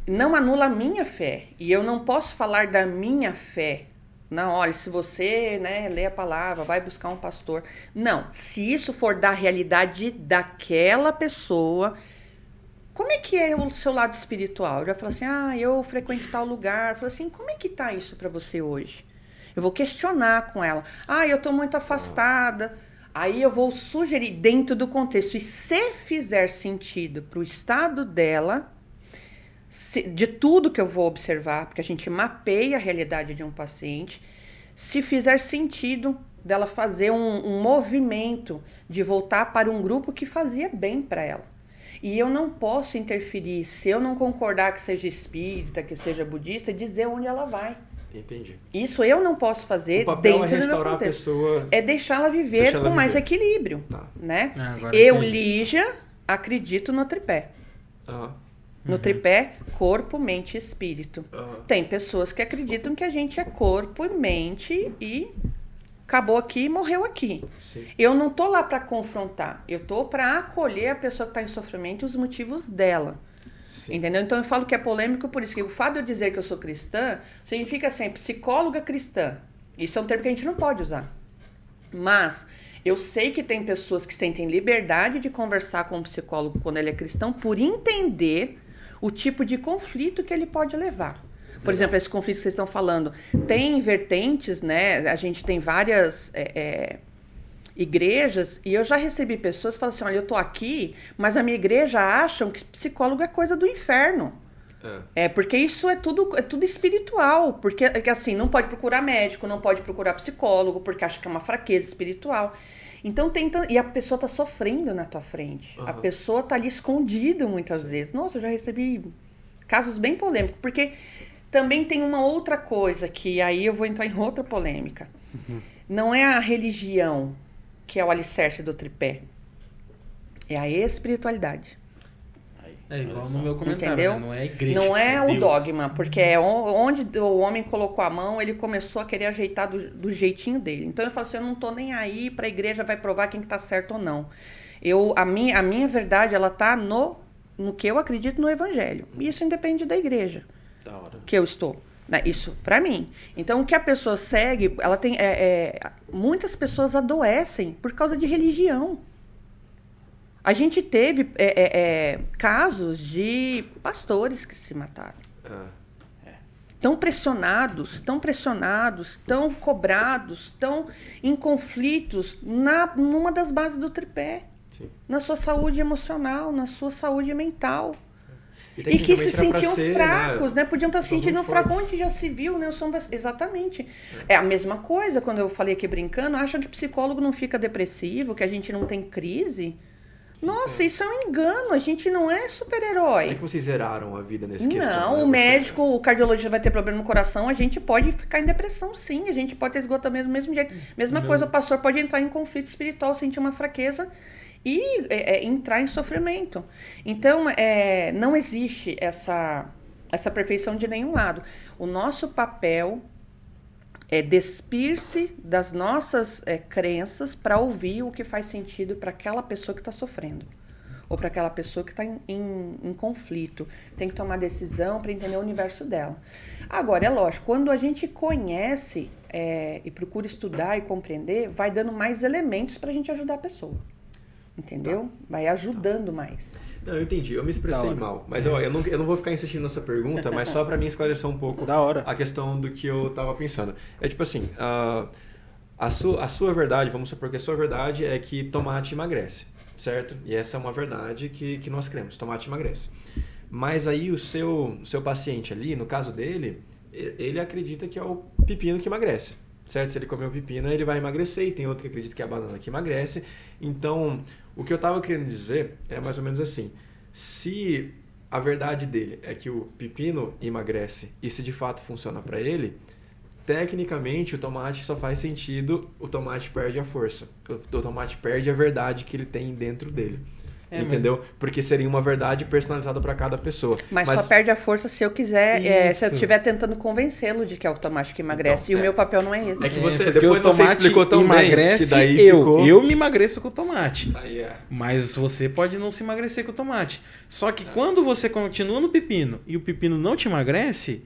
não anula a minha fé. E eu não posso falar da minha fé. Não, olha, se você né, lê a palavra, vai buscar um pastor. Não, se isso for da realidade daquela pessoa, como é que é o seu lado espiritual? Eu já falo assim, ah, eu frequento tal lugar. Eu falo assim, como é que tá isso para você hoje? Eu vou questionar com ela. Ah, eu tô muito afastada. Aí eu vou sugerir dentro do contexto. E se fizer sentido para o estado dela, se- de tudo que eu vou observar, porque a gente mapeia a realidade de um paciente. se fizer sentido dela fazer um, um movimento de voltar para um grupo que fazia bem para ela. E eu não posso interferir, se eu não concordar que seja espírita, que seja budista, dizer onde ela vai. Entendi. Isso eu não posso fazer O papel dentro é do meu restaurar a contexto. pessoa. É deixá-la viver com mais viver. equilíbrio, Tá. né? Ah, agora Eu, entendi. Lígia, acredito no tripé. Aham. No tripé, corpo, mente e espírito. Aham. Tem pessoas que acreditam que a gente é corpo e mente e acabou aqui e morreu aqui. Sim. Eu não tô lá para confrontar, eu tô para acolher a pessoa que está em sofrimento e os motivos dela. Sim. Entendeu? Então eu falo que é polêmico por isso que o fato de eu dizer que eu sou cristã significa assim, psicóloga cristã. Isso é um termo que a gente não pode usar. Mas eu sei que tem pessoas que sentem liberdade de conversar com o psicólogo quando ele é cristão por entender o tipo de conflito que ele pode levar. Por exemplo, esse conflito que vocês estão falando. Tem vertentes, né? A gente tem várias é, é, igrejas e eu já recebi pessoas que falam assim: olha, eu tô aqui, mas a minha igreja acham que psicólogo é coisa do inferno. É. É, porque isso é tudo, é tudo espiritual. Porque, é que assim, não pode procurar médico, não pode procurar psicólogo, porque acha que é uma fraqueza espiritual. Então tenta. E a pessoa tá sofrendo na tua frente. A Aham. pessoa tá ali escondida muitas vezes. Nossa, eu já recebi casos bem polêmicos. Porque também tem uma outra coisa que aí eu vou entrar em outra polêmica. Não é a religião que é o alicerce do tripé. É a espiritualidade. Aí, É igual no meu comentário, Entendeu? né? não é igreja. Não é, o Deus. dogma, porque é onde o homem colocou a mão, ele começou a querer ajeitar do, do jeitinho dele. Então eu falo assim, eu não tô nem aí para a igreja vai provar quem que tá certo ou não. Eu a minha a minha verdade, ela tá no no que eu acredito no evangelho. E isso independe da igreja. Que eu estou. né? Isso para mim. Então o que a pessoa segue, ela tem é, é, muitas pessoas adoecem por causa de religião. A gente teve é, é, é, casos de pastores que se mataram É. tão pressionados, tão pressionados, tão cobrados, tão em conflitos na numa das bases do tripé, Sim. na sua saúde emocional, na sua saúde mental. E, que se sentiam ser, fracos, né? Podiam estar se sentindo fracos. Onde já se viu, né? Eu sou Exatamente. É a mesma coisa quando eu falei aqui brincando. Acham que psicólogo não fica depressivo, que a gente não tem crise? Nossa, isso é um engano. A gente não é super-herói. Como é que vocês zeraram a vida nesse questão? Não, né? o médico, o cardiologista vai ter problema no coração, a gente pode ficar em depressão sim, a gente pode ter esgotamento do mesmo jeito. Mesma Meu- coisa, o pastor pode entrar em conflito espiritual, sentir uma fraqueza e é, é, entrar em sofrimento. Então, é, não existe essa, essa perfeição de nenhum lado. O nosso papel é despir-se das nossas é, crenças para ouvir o que faz sentido para aquela pessoa que está sofrendo. Ou para aquela pessoa que está em, em- em conflito. Tem que tomar decisão para entender o universo dela. Agora, é lógico, quando a gente conhece é, e procura estudar e compreender, vai dando mais elementos para a gente ajudar a pessoa. Entendeu? Vai ajudando mais. Não, eu entendi. Eu me expressei hora. mal. Mas ó, eu, não, eu não vou ficar insistindo nessa pergunta, mas só pra mim esclarecer um pouco Da hora. a questão do que eu tava pensando. É tipo assim, a, a, sua, a sua verdade, vamos supor que a sua verdade é que tomate emagrece, certo? E essa é uma verdade que, que nós cremos, tomate emagrece. Mas aí o seu, seu paciente ali, no caso dele, ele acredita que é o pepino que emagrece, certo? Se ele comer o pepino, ele vai emagrecer, e tem outro que acredita que é a banana que emagrece. Então, o que eu tava querendo dizer é mais ou menos assim, se a verdade dele é que o pepino emagrece e se de fato funciona para ele, tecnicamente o tomate só faz sentido, o tomate perde a força. O tomate perde a verdade que ele tem dentro dele. É, mas- entendeu? Porque seria uma verdade personalizada para cada pessoa. Mas, só perde a força se eu quiser, é, se eu estiver tentando convencê-lo de que é o tomate que emagrece. Então, e o é. meu papel não é esse. É que você- porque depois o você explicou tão bem emagrece que daí eu. ficou- Eu me emagreço com o tomate. Aí é. Mas você pode não se emagrecer com o tomate. Só que quando você continua no pepino e o pepino não te emagrece,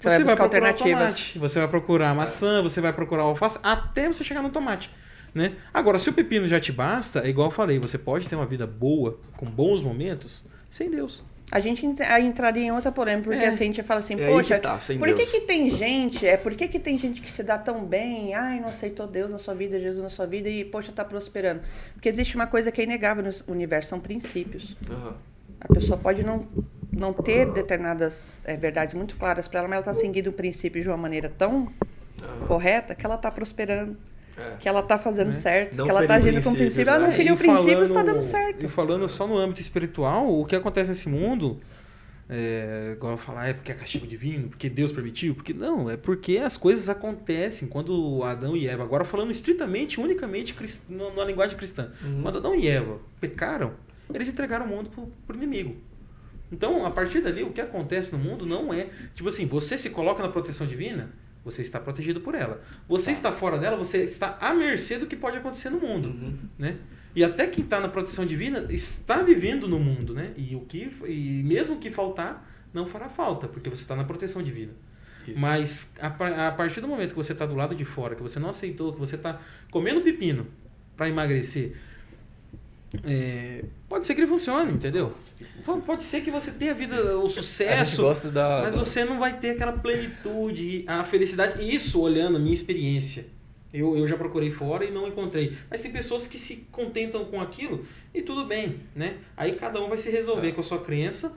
Você vai buscar procurar o alternativas. tomate. Você vai procurar a maçã, você vai procurar o alface, até você chegar no tomate. Né? Agora, se o pepino já te basta, é igual eu falei, você pode ter uma vida boa, com bons momentos, sem Deus. A gente entraria em outra polêmica, porque É. assim, a gente fala assim, É poxa, que tá, sem por que, que tem gente, é, por que, que tem gente que se dá tão bem, ai, não aceitou Deus na sua vida, Jesus na sua vida e, poxa, tá prosperando? Porque existe uma coisa que é inegável no universo, são princípios. Aham. A pessoa pode não, não ter determinadas é, verdades muito claras para ela, mas ela está seguindo um princípio de uma maneira tão Aham. correta, que ela tá prosperando, É. que ela tá fazendo Né? certo, Não que ela tá agindo com princípios, princípio. Ela não feriu E princípios, tá falando- dando certo. E falando só no âmbito espiritual, o que acontece nesse mundo, é, eu falar, é porque é castigo divino, porque Deus permitiu, porque não, é porque as coisas acontecem quando Adão e Eva, agora falando estritamente, unicamente cris- na, na linguagem cristã, Uhum. quando Adão e Eva pecaram, eles entregaram o mundo pro, pro inimigo. Então, a partir dali, o que acontece no mundo não é, tipo assim, você se coloca na proteção divina, você está protegido por ela. Você está fora dela, você está à mercê do que pode acontecer no mundo Uhum. né? E até quem está na proteção divina está vivendo no mundo, né? E o que e mesmo que faltar, não fará falta, porque você está na proteção divina. Isso. Mas a, a partir do momento que você está do lado de fora, que você não aceitou, que você está comendo pepino para emagrecer, é, pode ser que ele funcione, entendeu? Pode, pode ser que você tenha a vida, o sucesso, da. mas você não vai ter aquela plenitude, a felicidade. Isso olhando a minha experiência. Eu, eu já procurei fora e não encontrei. Mas tem pessoas que se contentam com aquilo e tudo bem, né? Aí cada um vai se resolver É. com a sua crença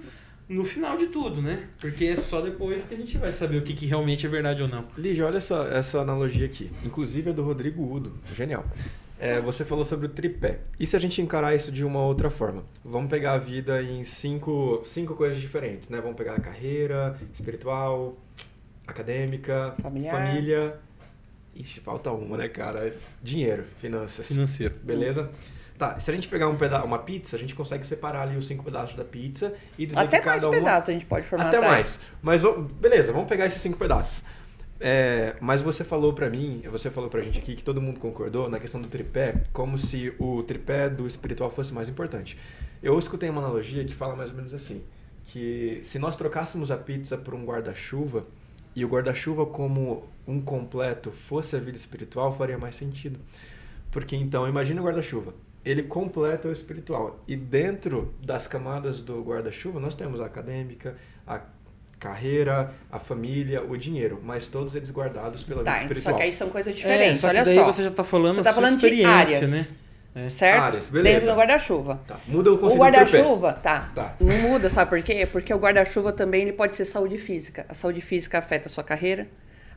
no final de tudo, né? Porque é só depois que a gente vai saber o que, que realmente é verdade ou não. Lígia, olha essa, essa analogia aqui. Inclusive é do Rodrigo Udo. Genial. É, você falou sobre o tripé. E se a gente encarar isso de uma outra forma? Vamos pegar a vida em cinco, cinco coisas diferentes, né? Vamos pegar a carreira, espiritual, acadêmica, Familiar. família. Ixi, falta uma, né, cara? Dinheiro, finanças. Financeiro. Beleza? Tá, se a gente pegar um peda uma pizza, a gente consegue separar ali os cinco pedaços da pizza e dizer Até que mais cada uma... pedaços a gente pode formatar. Até mais. Mas vamos- beleza, vamos pegar esses cinco pedaços. É, mas você falou pra mim, você falou pra gente aqui que todo mundo concordou na questão do tripé, como se o tripé do espiritual fosse mais importante. Eu escutei uma analogia que fala mais ou menos assim, que se nós trocássemos a pizza por um guarda-chuva e o guarda-chuva como um completo fosse a vida espiritual, faria mais sentido. Porque então, imagine o guarda-chuva. Ele completa o espiritual. E dentro das camadas do guarda-chuva, nós temos a acadêmica, a carreira, a família, o dinheiro, mas todos eles guardados pela vida Tá, espiritual. só que aí são coisas É, diferentes. só que Olha daí só. você já está falando Você tá falando de experiência, áreas. né? É. Certo? Áreas, beleza. Dentro do guarda-chuva. Tá, Muda o O conceito tripé. guarda-chuva, tá. Tá. Não muda, sabe por quê? Porque o guarda-chuva também ele pode ser saúde física. A saúde física afeta a sua carreira,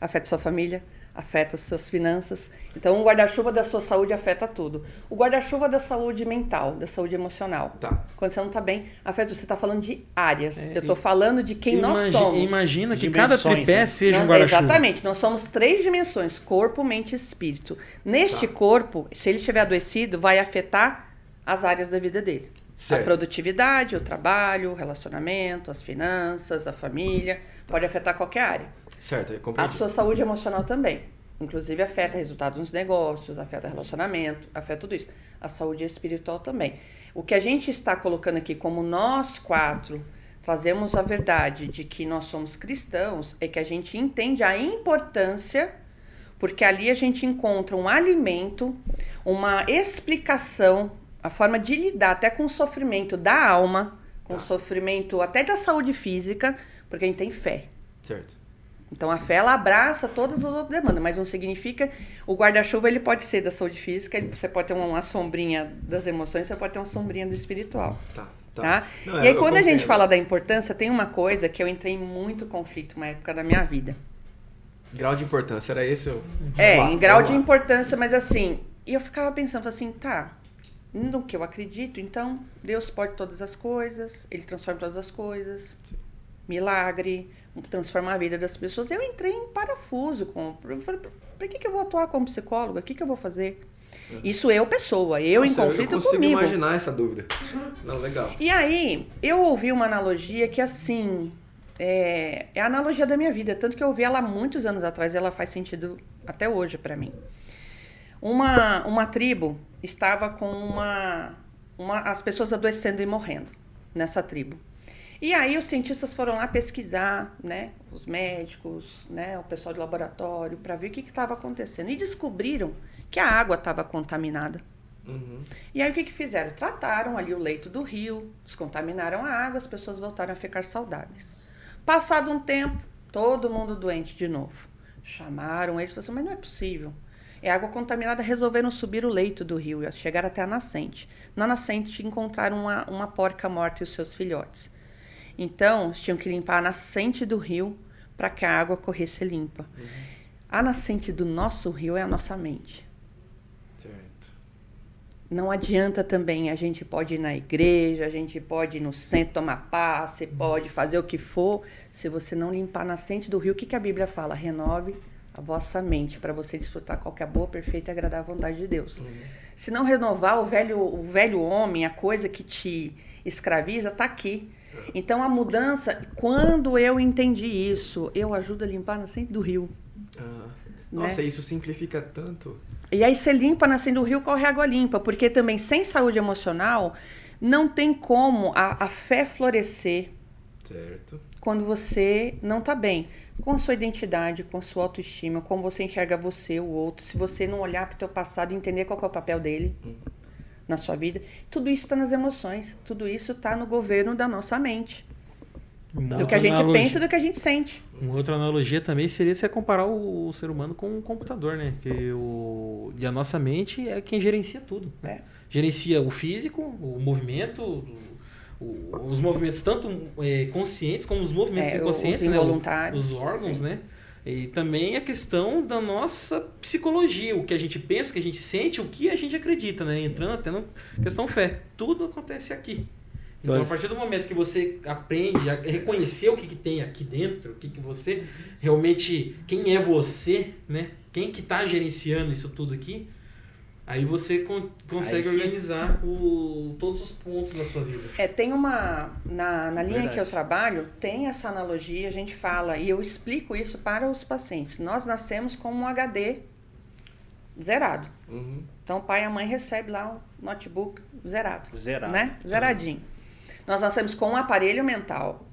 afeta a sua família, afeta as suas finanças. Então, o guarda-chuva da sua saúde afeta tudo. O guarda-chuva da saúde mental, da saúde emocional. Tá. Quando você não tá bem, afeta. Você tá falando de áreas. É, Eu tô e- falando de quem nós Imagi- somos. Imagina que cada tripé né? seja Não, um guarda-chuva. Exatamente, nós somos três dimensões: corpo, mente e espírito. Neste Tá. corpo, se ele estiver adoecido, vai afetar as áreas da vida dele. Certo. A produtividade, o trabalho, o relacionamento, as finanças, a família, pode afetar qualquer área. Certo, A sua saúde emocional também. Inclusive afeta resultados nos negócios, afeta relacionamento, afeta tudo isso. A saúde espiritual também. O que a gente está colocando aqui como nós quatro trazemos a verdade de que nós somos cristãos é que a gente entende a importância porque ali a gente encontra um alimento, uma explicação, a forma de lidar até com o sofrimento da alma, com o sofrimento até da saúde física, porque a gente tem fé. Certo. Então a fé ela abraça todas as outras demandas, mas não significa o guarda-chuva ele pode ser da saúde física, ele- você pode ter uma, uma sombrinha das emoções, você pode ter uma sombrinha do espiritual, Tá. Tá. tá? Não, e aí eu quando a gente fala da importância, tem uma coisa que eu entrei em muito conflito uma época da minha vida. Grau de importância, era esse? o- É, lá, em grau de importância, mas assim, e eu ficava pensando assim, tá, no que eu acredito, então Deus pode todas as coisas, Ele transforma todas as coisas, milagre, transforma a vida das pessoas. Eu entrei em parafuso com, eu falei, por que, que eu vou atuar como psicóloga? O que, que eu vou fazer? Isso eu, pessoa, eu em Nossa, conflito eu consigo comigo. imaginar essa dúvida. Não, legal. E aí, eu ouvi uma analogia que, assim, é, é a analogia da minha vida. Tanto que eu ouvi ela há muitos anos atrás e ela faz sentido até hoje para mim. Uma, uma tribo estava com uma, uma. as pessoas adoecendo e morrendo nessa tribo. E aí os cientistas foram lá pesquisar, né, os médicos, né, o pessoal de laboratório, para ver o que estava acontecendo. E descobriram que a água estava contaminada. Uhum. E aí o que, que fizeram? Trataram ali o leito do rio, descontaminaram a água, as pessoas voltaram a ficar saudáveis. Passado um tempo, todo mundo doente de novo. Chamaram eles e falaram assim, mas não é possível. É água contaminada, resolveram subir o leito do rio e chegaram até a nascente. Na nascente encontraram uma, uma porca morta e os seus filhotes. Então, tinham que limpar a nascente do rio para que a água corresse limpa. A nascente do nosso rio é a nossa mente. Certo. Não adianta também, a gente pode ir na igreja, a gente pode ir no centro tomar passe, pode fazer o que for, se você não limpar a nascente do rio, o que, que a Bíblia fala? Renove a vossa mente para você desfrutar qualquer boa, perfeita e agradável vontade de Deus. Se não renovar o velho, o velho homem, a coisa que te escraviza, está aqui. Então a mudança, quando eu entendi isso, eu ajudo a limpar a nascente do rio. Ah, Né? Nossa, isso simplifica tanto. E aí você limpa nascendo do rio, corre água limpa, porque também sem saúde emocional não tem como a, a fé florescer Certo. quando você não está bem com a sua identidade, com a sua autoestima, como você enxerga você, o outro, se você não olhar para o teu passado e entender qual é o papel dele na sua vida, tudo isso está nas emoções, tudo isso está no governo da nossa mente, Uma do que a gente analogia- pensa e do que a gente sente. Uma outra analogia também seria você comparar o, o ser humano com um computador, né? Que o, e a nossa mente é quem gerencia tudo. né? É. Gerencia o físico, o movimento, o- os movimentos tanto é, conscientes como os movimentos É, inconscientes, os né? Os órgãos, sim. né? E também a questão da nossa psicologia, o que a gente pensa, o que a gente sente, o que a gente acredita, né? Entrando até na questão fé. Tudo acontece aqui. Então, a partir do momento que você aprende a reconhecer o que, que tem aqui dentro, o que, que você realmente, quem é você, né? Quem que tá gerenciando isso tudo aqui, aí você con- consegue Aí organizar o, todos os pontos da sua vida. É, tem uma. Na, na linha Verdade. que eu trabalho, tem essa analogia, a gente fala, e eu explico isso para os pacientes. Nós nascemos com um HD zerado. Uhum. Então, o pai e a mãe recebem lá o notebook zerado. Zerado. Né? Zeradinho. Nós nascemos com um aparelho mental,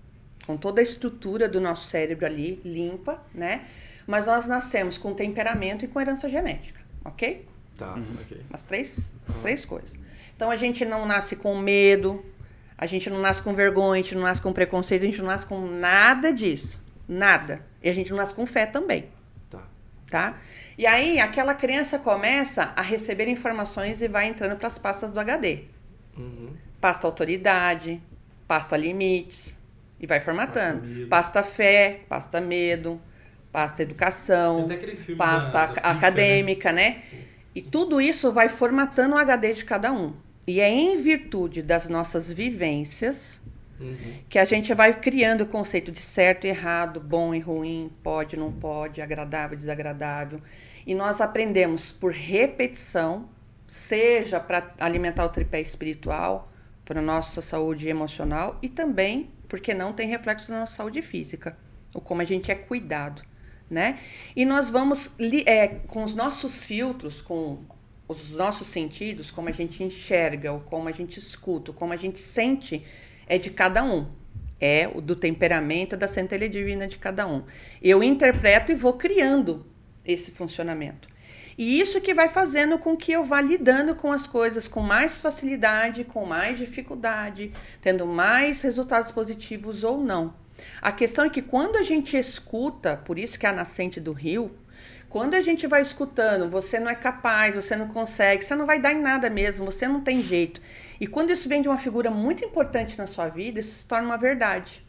com toda a estrutura do nosso cérebro ali limpa, né? Mas nós nascemos com temperamento e com herança genética, ok? Tá, Uhum. ok. As três, as Uhum. três coisas. Então a gente não nasce com medo, a gente não nasce com vergonha, a gente não nasce com preconceito, a gente não nasce com nada disso. Nada. E a gente não nasce com fé também, Tá. tá? E aí aquela criança começa a receber informações e vai entrando para as pastas do HD. Uhum. Pasta autoridade, pasta limites, e vai formatando. Pasta. Pasta fé, pasta medo, pasta educação, pasta da- da aca- Pixar, né? acadêmica, né? E tudo isso vai formatando o HD de cada um. E é em virtude das nossas vivências Uhum. que a gente vai criando o conceito de certo e errado, bom e ruim, pode, não pode, agradável, desagradável. E nós aprendemos por repetição, seja para alimentar o tripé espiritual, para nossa saúde emocional e também, porque não tem reflexo na nossa saúde física, ou como a gente é cuidado, né? E nós vamos é, com os nossos filtros, com os nossos sentidos, como a gente enxerga, ou como a gente escuta, ou como a gente sente, é de cada um. É o do temperamento, da centelha divina de cada um. Eu interpreto e vou criando esse funcionamento. E isso que vai fazendo com que eu vá lidando com as coisas com mais facilidade, com mais dificuldade, tendo mais resultados positivos ou não. A questão é que quando a gente escuta, por isso que é a nascente do rio, quando a gente vai escutando, você não é capaz, você não consegue, você não vai dar em nada mesmo, você não tem jeito. E quando isso vem de uma figura muito importante na sua vida, isso se torna uma verdade.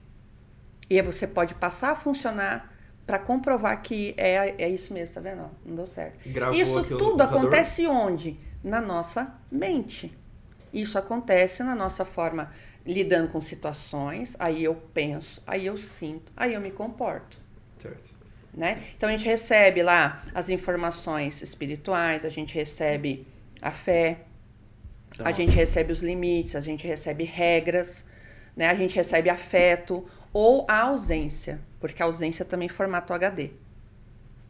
E aí você pode passar a funcionar para comprovar que é, é isso mesmo, tá vendo? Não deu certo. Gravou isso tudo acontece onde? Na nossa mente. Isso acontece na nossa forma lidando com situações, aí eu penso, aí eu sinto, aí eu me comporto. Certo. Né? Então a gente recebe lá as informações espirituais, a gente recebe a fé, Então, a gente recebe os limites, a gente recebe regras, né? a gente recebe afeto ou a ausência, porque a ausência também formata o HD.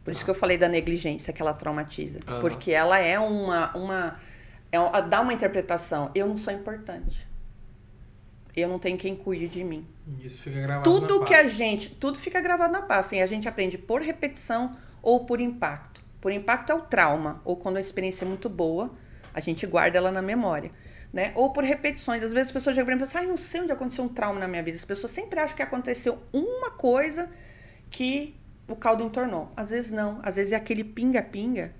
Por isso que eu falei da negligência que ela traumatiza, Aham. porque ela é uma, uma é, dá uma interpretação. Eu não sou importante. Eu não tenho quem cuide de mim Isso fica gravado tudo na que a pasta. gente, tudo fica gravado na pasta. E a gente aprende por repetição ou por impacto. Por impacto é o trauma, ou quando a experiência é muito boa, a gente guarda ela na memória. Né? Ou por repetições. Às vezes as pessoas chegam pra mim e falam assim, ah, não sei onde aconteceu um trauma na minha vida. As pessoas sempre acham que aconteceu uma coisa que o caldo entornou. Às vezes não. Às vezes é aquele pinga-pinga,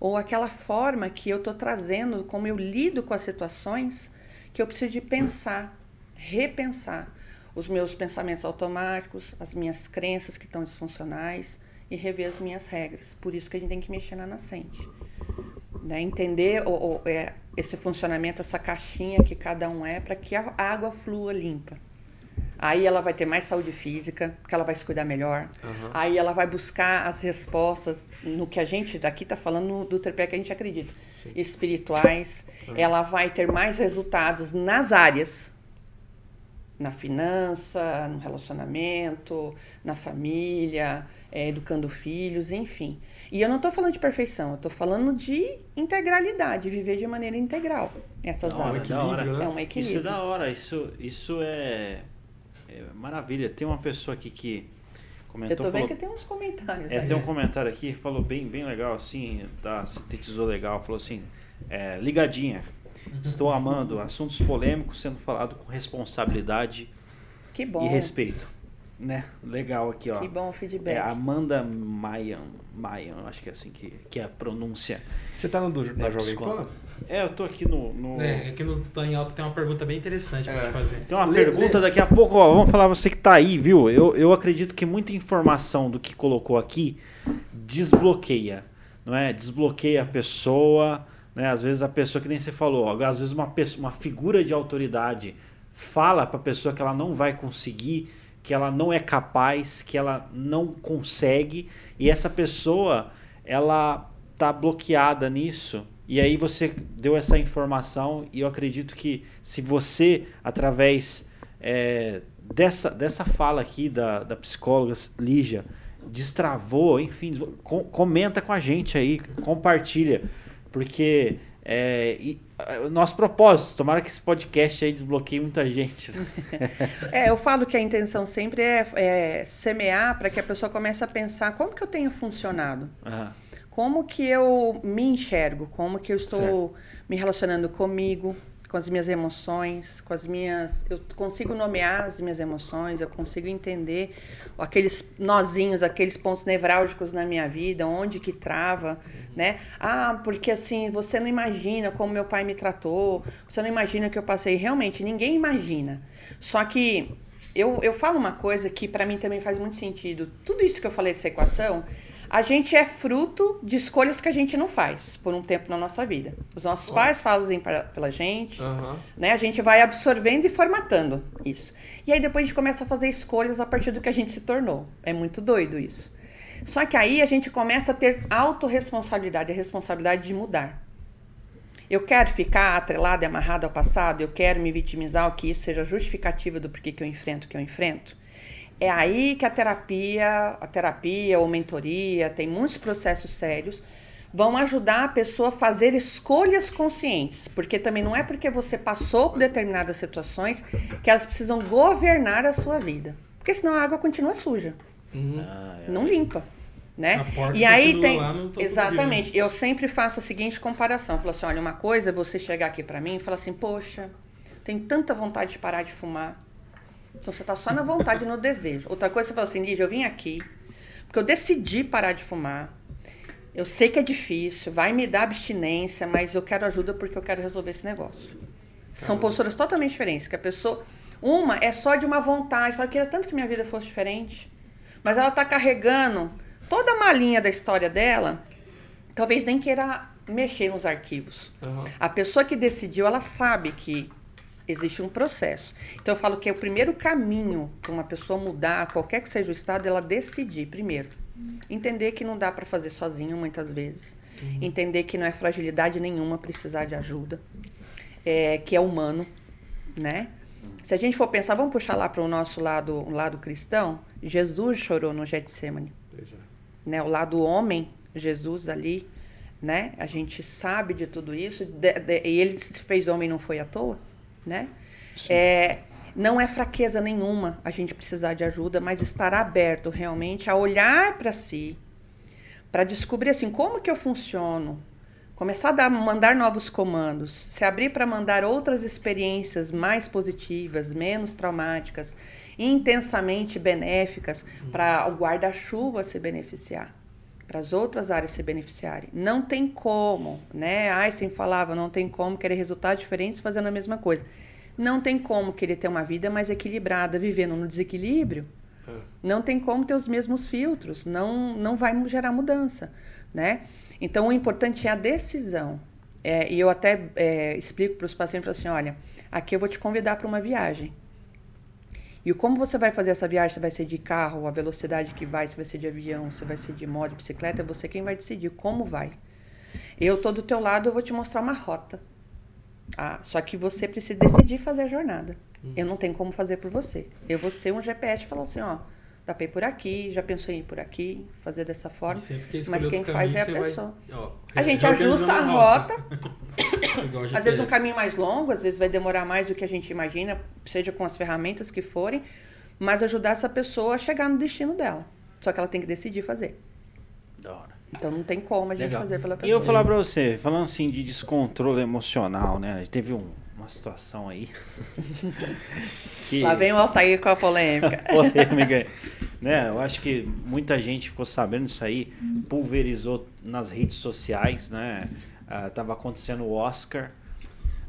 ou aquela forma que eu tô trazendo, como eu lido com as situações, que eu preciso de pensar, repensar os meus pensamentos automáticos, as minhas crenças que estão disfuncionais e rever as minhas regras. Por isso que a gente tem que mexer na nascente. Né? Entender o, o, é, esse funcionamento, essa caixinha que cada um é, para que a água flua limpa. Aí ela vai ter mais saúde física, porque ela vai se cuidar melhor. Aham. Aí ela vai buscar as respostas no que a gente daqui está falando do tripé que a gente acredita, Sim. espirituais. Ela vai ter mais resultados nas áreas, na finança, no relacionamento, na família, eh, educando filhos, enfim. E eu não estou falando de perfeição, eu estou falando de integralidade, viver de maneira integral essas hora, áreas. da hora. Equilíbrio, né? É um equilíbrio. Isso é da hora, isso, isso é, é maravilha. Tem uma pessoa aqui que comentou. Eu tô vendo falou- que tem uns comentários É, aí. tem um comentário aqui, falou bem, bem legal, assim, tá, sintetizou legal, falou assim, é, ligadinha, estou amando assuntos polêmicos sendo falado com responsabilidade Que bom. e respeito, né? Legal aqui, ó. Que bom o feedback. É Amanda Mayan, Mayan, acho que é assim que, que é a pronúncia. Você tá no do, da É, Jovem psicólogo. Pan? É, eu tô aqui no... no- É, aqui no Tá em Alta tem uma pergunta bem interessante pra É. fazer. Tem uma Lê- pergunta lê. daqui a pouco, ó, vamos falar você que tá aí, viu? Eu, eu acredito que muita informação do que colocou aqui desbloqueia, não é? Desbloqueia a pessoa, né? Às vezes a pessoa que nem você falou, às vezes uma pessoa, uma figura de autoridade fala para a pessoa que ela não vai conseguir, que ela não é capaz, que ela não consegue, e essa pessoa ela tá bloqueada nisso. E aí você deu essa informação e eu acredito que se você através é, dessa, dessa fala aqui da, da psicóloga Lígia destravou, enfim, com- comenta com a gente aí, compartilha, porque é, e, ah, o nosso propósito, tomara que esse podcast aí desbloqueie muita gente. É, eu falo que a intenção sempre é, é semear para que a pessoa comece a pensar como que eu tenho funcionado, Aham. como que eu me enxergo, como que eu estou me relacionando comigo, com as minhas emoções, com as minhas, eu consigo nomear as minhas emoções, eu consigo entender aqueles nozinhos, aqueles pontos nevrálgicos na minha vida, onde que trava, né? Ah, porque assim, você não imagina como meu pai me tratou, você não imagina o que eu passei. Realmente, ninguém imagina. Só que eu, eu falo uma coisa que para mim também faz muito sentido. Tudo isso que eu falei dessa equação, a gente é fruto de escolhas que a gente não faz por um tempo na nossa vida. Os nossos pais fazem pra, pela gente, Aham. né? A gente vai absorvendo e formatando isso. E aí depois a gente começa a fazer escolhas a partir do que a gente se tornou. É muito doido isso. Só que aí a gente começa a ter autorresponsabilidade, a responsabilidade de mudar. Eu quero ficar atrelado e amarrado ao passado, eu quero me vitimizar, o que isso seja justificativa do porquê que eu enfrento o que eu enfrento. É aí que a terapia, a terapia ou mentoria, tem muitos processos sérios, vão ajudar a pessoa a fazer escolhas conscientes, porque também não é porque você passou por determinadas situações que elas precisam governar a sua vida, porque senão a água continua suja, Uhum. Ah, é. não limpa, né? A porta E aí tem lá exatamente. Eu sempre faço a seguinte comparação, eu falo assim, olha, uma coisa é você chegar aqui pra mim e falar assim, poxa, tenho tanta vontade de parar de fumar. Então você tá só na vontade e no desejo. Outra coisa você fala assim, Lígia, eu vim aqui porque eu decidi parar de fumar. Eu sei que é difícil, vai me dar abstinência, mas eu quero ajuda porque eu quero resolver esse negócio. São posturas totalmente diferentes. Que a pessoa, uma é só de uma vontade, fala, queria tanto que minha vida fosse diferente, mas ela tá carregando toda a malinha da história dela, talvez nem queira mexer nos arquivos. Aham. A pessoa que decidiu, ela sabe que existe um processo. Então eu falo que é o primeiro caminho para uma pessoa mudar, qualquer que seja o estado, ela decidir primeiro. Entender que não dá para fazer sozinho muitas vezes. Entender que não é fragilidade nenhuma precisar de ajuda. É, que é humano, né? Se a gente for pensar, vamos puxar lá para o nosso lado, o lado cristão. Jesus chorou no Getsemane é. né, o lado homem, Jesus ali, né? A gente sabe de tudo isso de- de- e ele se fez homem não foi à toa, né? É, não é fraqueza nenhuma a gente precisar de ajuda, mas estar aberto realmente a olhar para si, para descobrir assim como que eu funciono, começar a dar, mandar novos comandos, se abrir para mandar outras experiências mais positivas, menos traumáticas, intensamente benéficas para o guarda-chuva se beneficiar, para as outras áreas se beneficiarem. Não tem como, né? Einstein falava, não tem como querer resultados diferentes fazendo a mesma coisa. Não tem como querer ter uma vida mais equilibrada, vivendo no desequilíbrio. É. Não tem como ter os mesmos filtros, não, não vai gerar mudança, né? Então, o importante é a decisão. É, e eu até é, explico para os pacientes assim, olha, aqui eu vou te convidar para uma viagem. E como você vai fazer essa viagem, se vai ser de carro, a velocidade que vai, se vai ser de avião, se vai ser de moto, de bicicleta, é você quem vai decidir como vai. Eu tô do teu lado, eu vou te mostrar uma rota. Ah, só que você precisa decidir fazer a jornada. Eu não tenho como fazer por você. Eu vou ser um GPS e falar assim, ó, dá ir por aqui, já pensou em ir por aqui, fazer dessa forma. Que Mas quem faz é a pessoa. vai, ó, A gente ajusta a rota, às vezes um caminho mais longo, às vezes vai demorar mais do que a gente imagina, seja com as ferramentas que forem, mas ajudar essa pessoa a chegar no destino dela. Só que ela tem que decidir fazer. Da hora. Então não tem como a gente Legal. fazer pela E pessoa. eu vou falar pra você, falando assim de descontrole emocional, né? Teve um- uma situação aí. que Lá vem o Altair com a polêmica. polêmica. né? Eu acho que muita gente ficou sabendo disso aí, pulverizou nas redes sociais, né? Ah, tava acontecendo o Oscar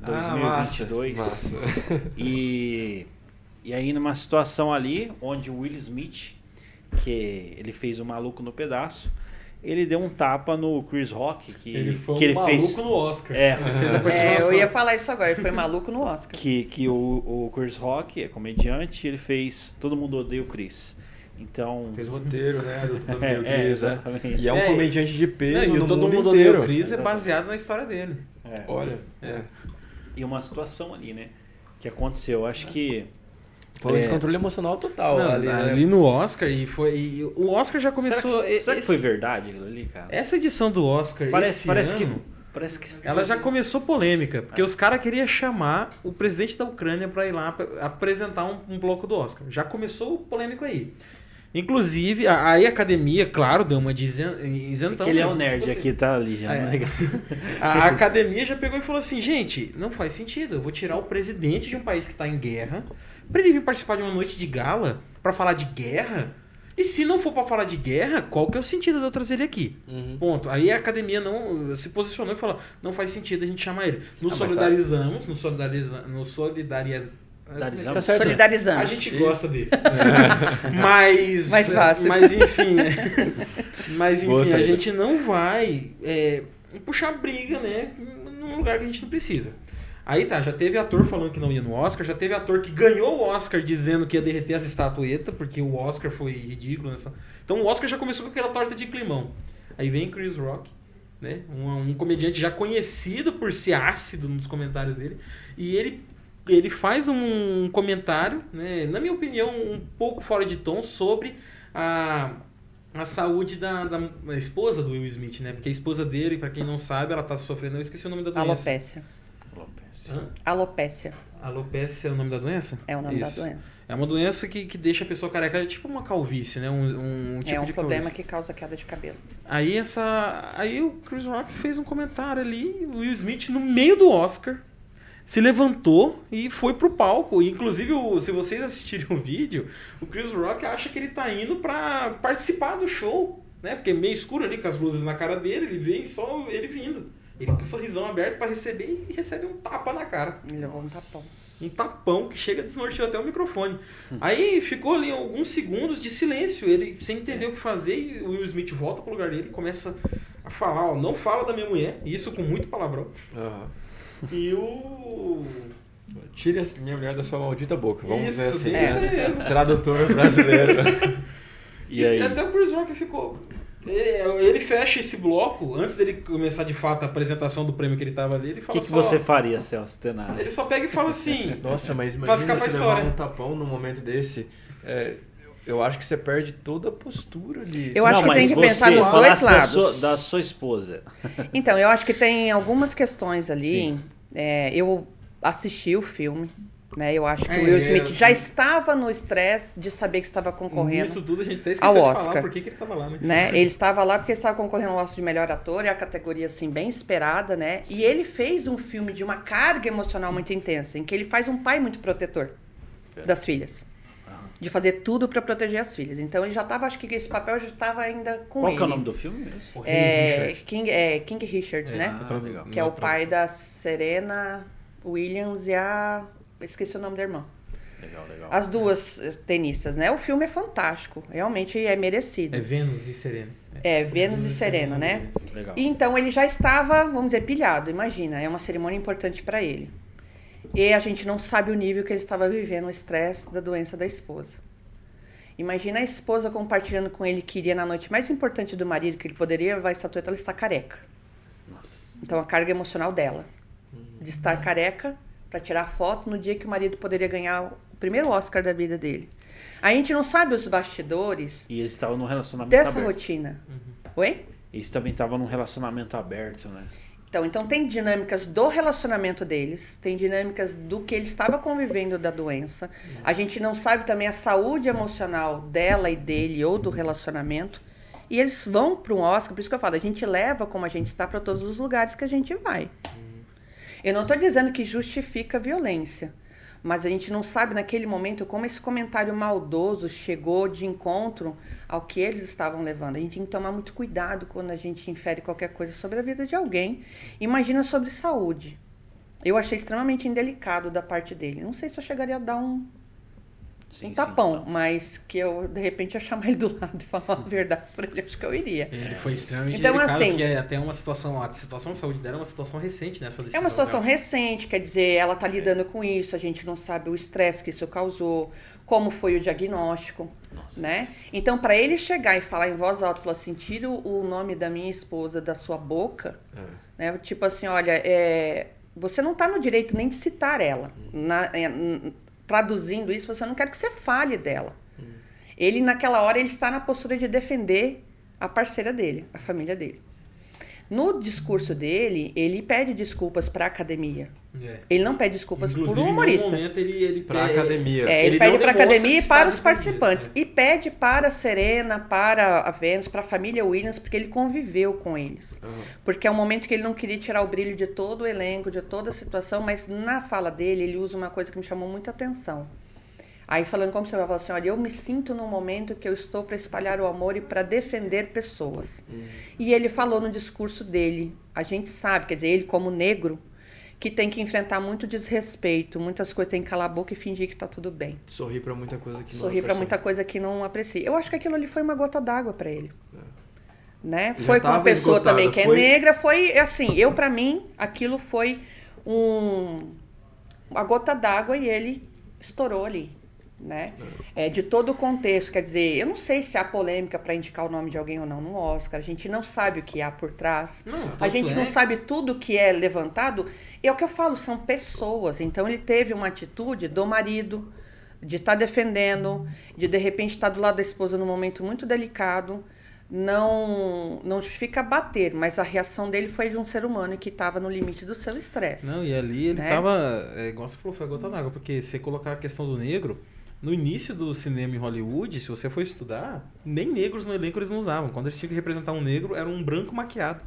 Ah, 2022. massa, massa. E, e aí numa situação ali, onde o Will Smith, que ele fez o maluco no pedaço, ele deu um tapa no Chris Rock, que Ele foi que um ele maluco fez. no Oscar. É, Fez a É, eu ia falar isso agora, ele foi maluco no Oscar. que, que o, o Chris Rock é comediante, ele fez Todo Mundo Odeia o Chris. Então. Fez roteiro, né? Do, do É, Bill é, Gates, né? exatamente. E é um É, comediante de peso Não, e o no Todo mundo Mundo. Odeia o Chris é baseado na história dele. É. Olha, é. E uma situação ali, né? Que aconteceu. Acho que. Foi um É. descontrole emocional total Não, ali, ali, né? no Oscar, e foi. e o Oscar já começou. será que, será que esse- foi verdade aquilo ali, cara? Essa edição do Oscar. parece esse parece que. ano, Parece que. Ela já começou polêmica, porque os caras queriam chamar o presidente da Ucrânia para ir lá pra apresentar um, um bloco do Oscar. Já começou o polêmico aí. Inclusive, a- aí a academia, claro, deu uma de isen- isentão. que ele é o nerd Tipo assim, aqui, tá ali já. É. né? A, a academia já pegou e falou assim, gente, não faz sentido. Eu vou tirar o presidente de um país que tá em guerra pra ele vir participar de uma noite de gala pra falar de guerra. E se não for pra falar de guerra, qual que é o sentido de eu trazer ele aqui? Uhum. Ponto. Aí a academia não se posicionou e falou: não faz sentido a gente chamar ele. Nos Ah, mas tá- solidarizamos, nos solidarizamos, nos. Solidarizamos. Tá? Solidarizando. A gente gosta dele. mas. Mais fácil. Mas enfim. mas Boa enfim, a gente não vai é, puxar briga, né? Num lugar que a gente não precisa. Aí tá, já teve ator falando que não ia no Oscar, já teve ator que ganhou o Oscar dizendo que ia derreter as estatuetas, porque o Oscar foi ridículo nessa. Então o Oscar já começou com aquela torta de climão. Aí vem Chris Rock, né? Um, um comediante já conhecido por ser ácido nos comentários dele. E ele, ele faz um comentário, né? Na minha opinião, um pouco fora de tom sobre a, a saúde da, da esposa do Will Smith, né? Porque a esposa dele, pra quem não sabe, ela tá sofrendo. Eu esqueci o nome da doença. Alopécia. Hã? Alopécia Alopécia é o nome da doença? é o nome Isso. da doença. É uma doença que, que deixa a pessoa careca, é tipo uma calvície, né? Um, um tipo é um de problema calvície. que causa queda de cabelo. Aí essa, aí o Chris Rock fez um comentário ali, o Will Smith no meio do Oscar se levantou e foi pro palco. E, Inclusive, o- se vocês assistirem o vídeo, o Chris Rock acha que ele tá indo pra participar do show, né? Porque é meio escuro ali com as luzes na cara dele, ele vem só ele vindo. Ele com o sorrisão aberto pra receber e recebe um tapa na cara. Levou um tapão. Um tapão que chega a desnortear até o microfone. Aí ficou ali alguns segundos de silêncio, ele sem entender o que fazer, e o Will Smith volta pro lugar dele e começa a falar, ó, não fala da minha mulher, e isso com muito palavrão. Aham. E o. Tire a minha mulher da sua maldita boca. Vamos isso, dizer assim. É. isso mesmo. Tradutor brasileiro. E aí? até o Chris Rock ficou. Ele, ele fecha esse bloco, antes dele começar de fato a apresentação do prêmio que ele tava ali, ele O fala que, que só. você faria, Celso Tenaro? Ele só pega e fala assim. Nossa, mas Vai imagina ficar pra você levar história. um tapão num momento desse. É, eu acho que você perde toda a postura de... Eu acho que mas tem que pensar nos dois falasse da lados. sua, da sua esposa. Então, eu acho que tem algumas questões ali. É, eu assisti o filme, né? Eu acho que É, o Will é, Smith é. já estava no estresse de saber que estava concorrendo. Isso tudo a gente até ao esqueceu de Oscar. falar por que que ele tava lá, né? né? Ele estava lá porque ele estava concorrendo ao Oscar de melhor ator, é a categoria assim bem esperada, né? E ele fez um filme de uma carga emocional muito intensa, em que ele faz um pai muito protetor das filhas. De fazer tudo para proteger as filhas. Então ele já estava, acho que esse papel já estava ainda com Qual ele. que é o nome do filme mesmo? É. King, é, King Richard, né? Ah. Que é o pai da Serena Williams e a. Esqueci o nome da irmã. Legal, legal. As duas eh, tenistas, né? O filme é fantástico, realmente é merecido. É Vênus e Serena. É, Vênus e Serena, né? Legal. E então ele já estava, vamos dizer, pilhado, imagina, é uma cerimônia importante para ele. E a gente não sabe o nível que ele estava vivendo, o estresse da doença da esposa. Imagina a esposa compartilhando com ele que iria na noite mais importante do marido, que ele poderia levar a estatueta, ela está careca. Nossa. Então a carga emocional dela, de estar careca para tirar foto no dia que o marido poderia ganhar o primeiro Oscar da vida dele. A gente não sabe os bastidores E eles estavam num relacionamento dessa aberto. rotina. Oi? Eles também estavam num relacionamento aberto, né? Então, então tem dinâmicas do relacionamento deles, tem dinâmicas do que ele estava convivendo da doença. A gente não sabe também a saúde emocional dela e dele ou do relacionamento. E eles vão para um Oscar, por isso que eu falo, a gente leva como a gente está para todos os lugares que a gente vai. Eu não estou dizendo que justifica a violência, mas a gente não sabe naquele momento como esse comentário maldoso chegou de encontro ao que eles estavam levando. A gente tem que tomar muito cuidado quando a gente infere qualquer coisa sobre a vida de alguém. Imagina sobre saúde. Eu achei extremamente indelicado da parte dele. Não sei se eu chegaria a dar um, Sim, um sim. tapão, mas que eu, de repente, ia chamar ele do lado e falar as verdades pra ele, acho que eu iria. Ele foi extremamente Então, delicado, assim- porque é até uma situação, a situação de saúde dela é uma situação recente nessa É decisão. uma situação dela. recente, quer dizer, ela tá lidando com isso, a gente não sabe o estresse que isso causou, como foi o diagnóstico, Nossa. né? Então, para ele chegar e falar em voz alta, falar assim, tira o nome da minha esposa da sua boca, É. né? Tipo assim, olha, é, você não tá no direito nem de citar ela. Na- é, n- traduzindo isso, você não quer que você fale dela. Ele, naquela hora, ele está na postura de defender a parceira dele, a família dele. No discurso dele, ele pede desculpas para a academia. É. Ele não pede desculpas Inclusive, por um humorista. momento ele, ele Pra é, academia. É, ele, Ele pede para a academia e para os participantes. né? E pede para a Serena, para a Vênus, para a família Williams, porque ele conviveu com eles. Aham. Porque é um momento que ele não queria tirar o brilho de todo o elenco, de toda a situação, mas na fala dele, ele usa uma coisa que me chamou muita atenção. Aí falando como você vai falar assim, olha, eu me sinto num momento que eu estou para espalhar o amor e para defender pessoas. E ele falou no discurso dele, a gente sabe, quer dizer, ele como negro, que tem que enfrentar muito desrespeito, muitas coisas, tem que calar a boca e fingir que tá tudo bem. Sorrir pra muita coisa que não Sorrir para muita coisa que não aprecia. Eu acho que aquilo ali foi uma gota d'água para ele. Né? Já Foi com uma pessoa esgotada, também que é foi- negra, foi assim, eu para mim, aquilo foi um uma gota d'água e ele estourou ali, né? É, de todo o contexto, quer dizer, eu não sei se há polêmica para indicar o nome de alguém ou não no Oscar, a gente não sabe o que há por trás. Não, A gente é- não sabe tudo que é levantado. E é o que eu falo, são pessoas. Então ele teve uma atitude do marido de estar defendendo, de de repente estar do lado da esposa num momento muito delicado. Não, não justifica bater, mas a reação dele foi de um ser humano que estava no limite do seu estresse. Não, e ali ele né? tava. É, igual você falou, foi a gota d'água, porque você colocar a questão do negro. No início do cinema em Hollywood, se você for estudar, nem negros no elenco eles não usavam. Quando eles tinham que representar um negro, era um branco maquiado.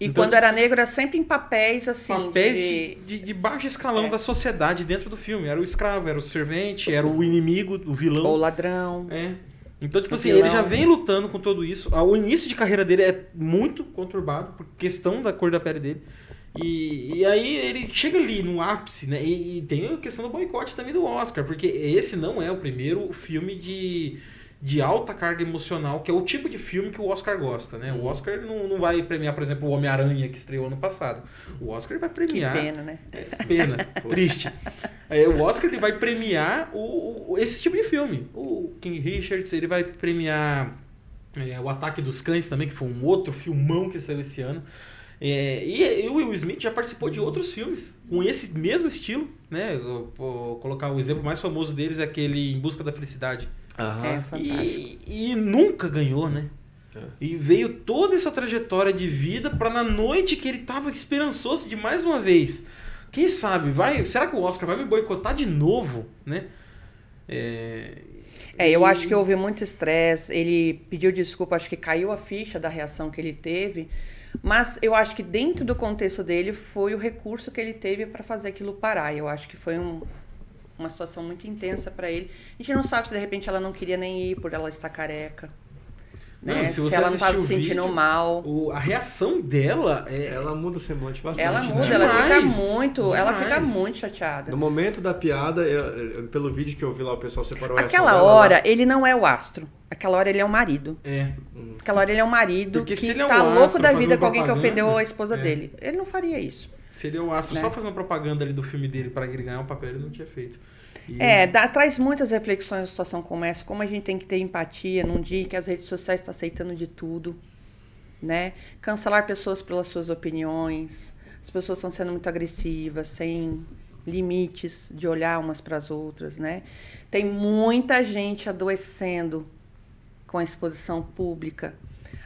E Então- quando era negro, era sempre em papéis assim. Papéis de- de, de, baixo escalão É. da sociedade dentro do filme. Era o escravo, era o servente, era o inimigo, o vilão. Ou ladrão. É. Então, tipo O assim, vilão. ele já vem lutando com tudo isso. Ah, O início de carreira dele é muito conturbado por questão da cor da pele dele. E, e aí ele chega ali no ápice, né? E, e tem a questão do boicote também do Oscar, porque esse não é o primeiro filme de, de alta carga emocional, que é o tipo de filme que o Oscar gosta, né? O Oscar não, não vai premiar, por exemplo, o Homem-Aranha que estreou ano passado. O Oscar vai Que premiar. pena, né? Pena, triste. É, o Oscar ele vai premiar o, o- esse tipo de filme. O King Richards ele vai premiar é, o Ataque dos Cães também, que foi um outro filmão que saiu esse ano. É, e, e o Will Smith já participou de outros filmes com esse mesmo estilo, né? Eu vou colocar o exemplo mais famoso deles é aquele Em Busca da Felicidade. Aham. É fantástico. E, e nunca ganhou, né? É. E veio toda essa trajetória de vida para na noite que ele tava esperançoso de mais uma vez. Quem sabe, vai, será que o Oscar vai me boicotar de novo, né? É, É, eu acho que houve muito estresse. Ele pediu desculpa, acho que caiu a ficha da reação que ele teve. Mas eu acho que dentro do contexto dele foi o recurso que ele teve para fazer aquilo parar. Eu acho que foi um- uma situação muito intensa para ele. A gente não sabe se de repente ela não queria nem ir por ela estar careca. Né? Não, se se, você ela não tá se sentindo vídeo, mal. O- a reação dela é. Ela muda o semblante bastante. Ela né? muda, ela fica Demais, muito, ela fica demais. muito chateada. No momento da piada, eu- eu- pelo vídeo que eu vi lá, o pessoal separou Aquela dela, hora, ele não é o astro. Aquela hora ele é o marido. É. Aquela hora ele é o marido Porque se que é um tá astro louco da vida com alguém que ofendeu a esposa é. dele. Ele não faria isso. Seria o Astro Né? só fazendo propaganda ali do filme dele pra ele ganhar um papel, ele não tinha feito. E- É, dá- traz muitas reflexões na situação como essa, como a gente tem que ter empatia num dia em que as redes sociais estão aceitando de tudo, né? Cancelar pessoas pelas suas opiniões, as pessoas estão sendo muito agressivas, sem limites de olhar umas para as outras, né? Tem muita gente adoecendo com a exposição pública.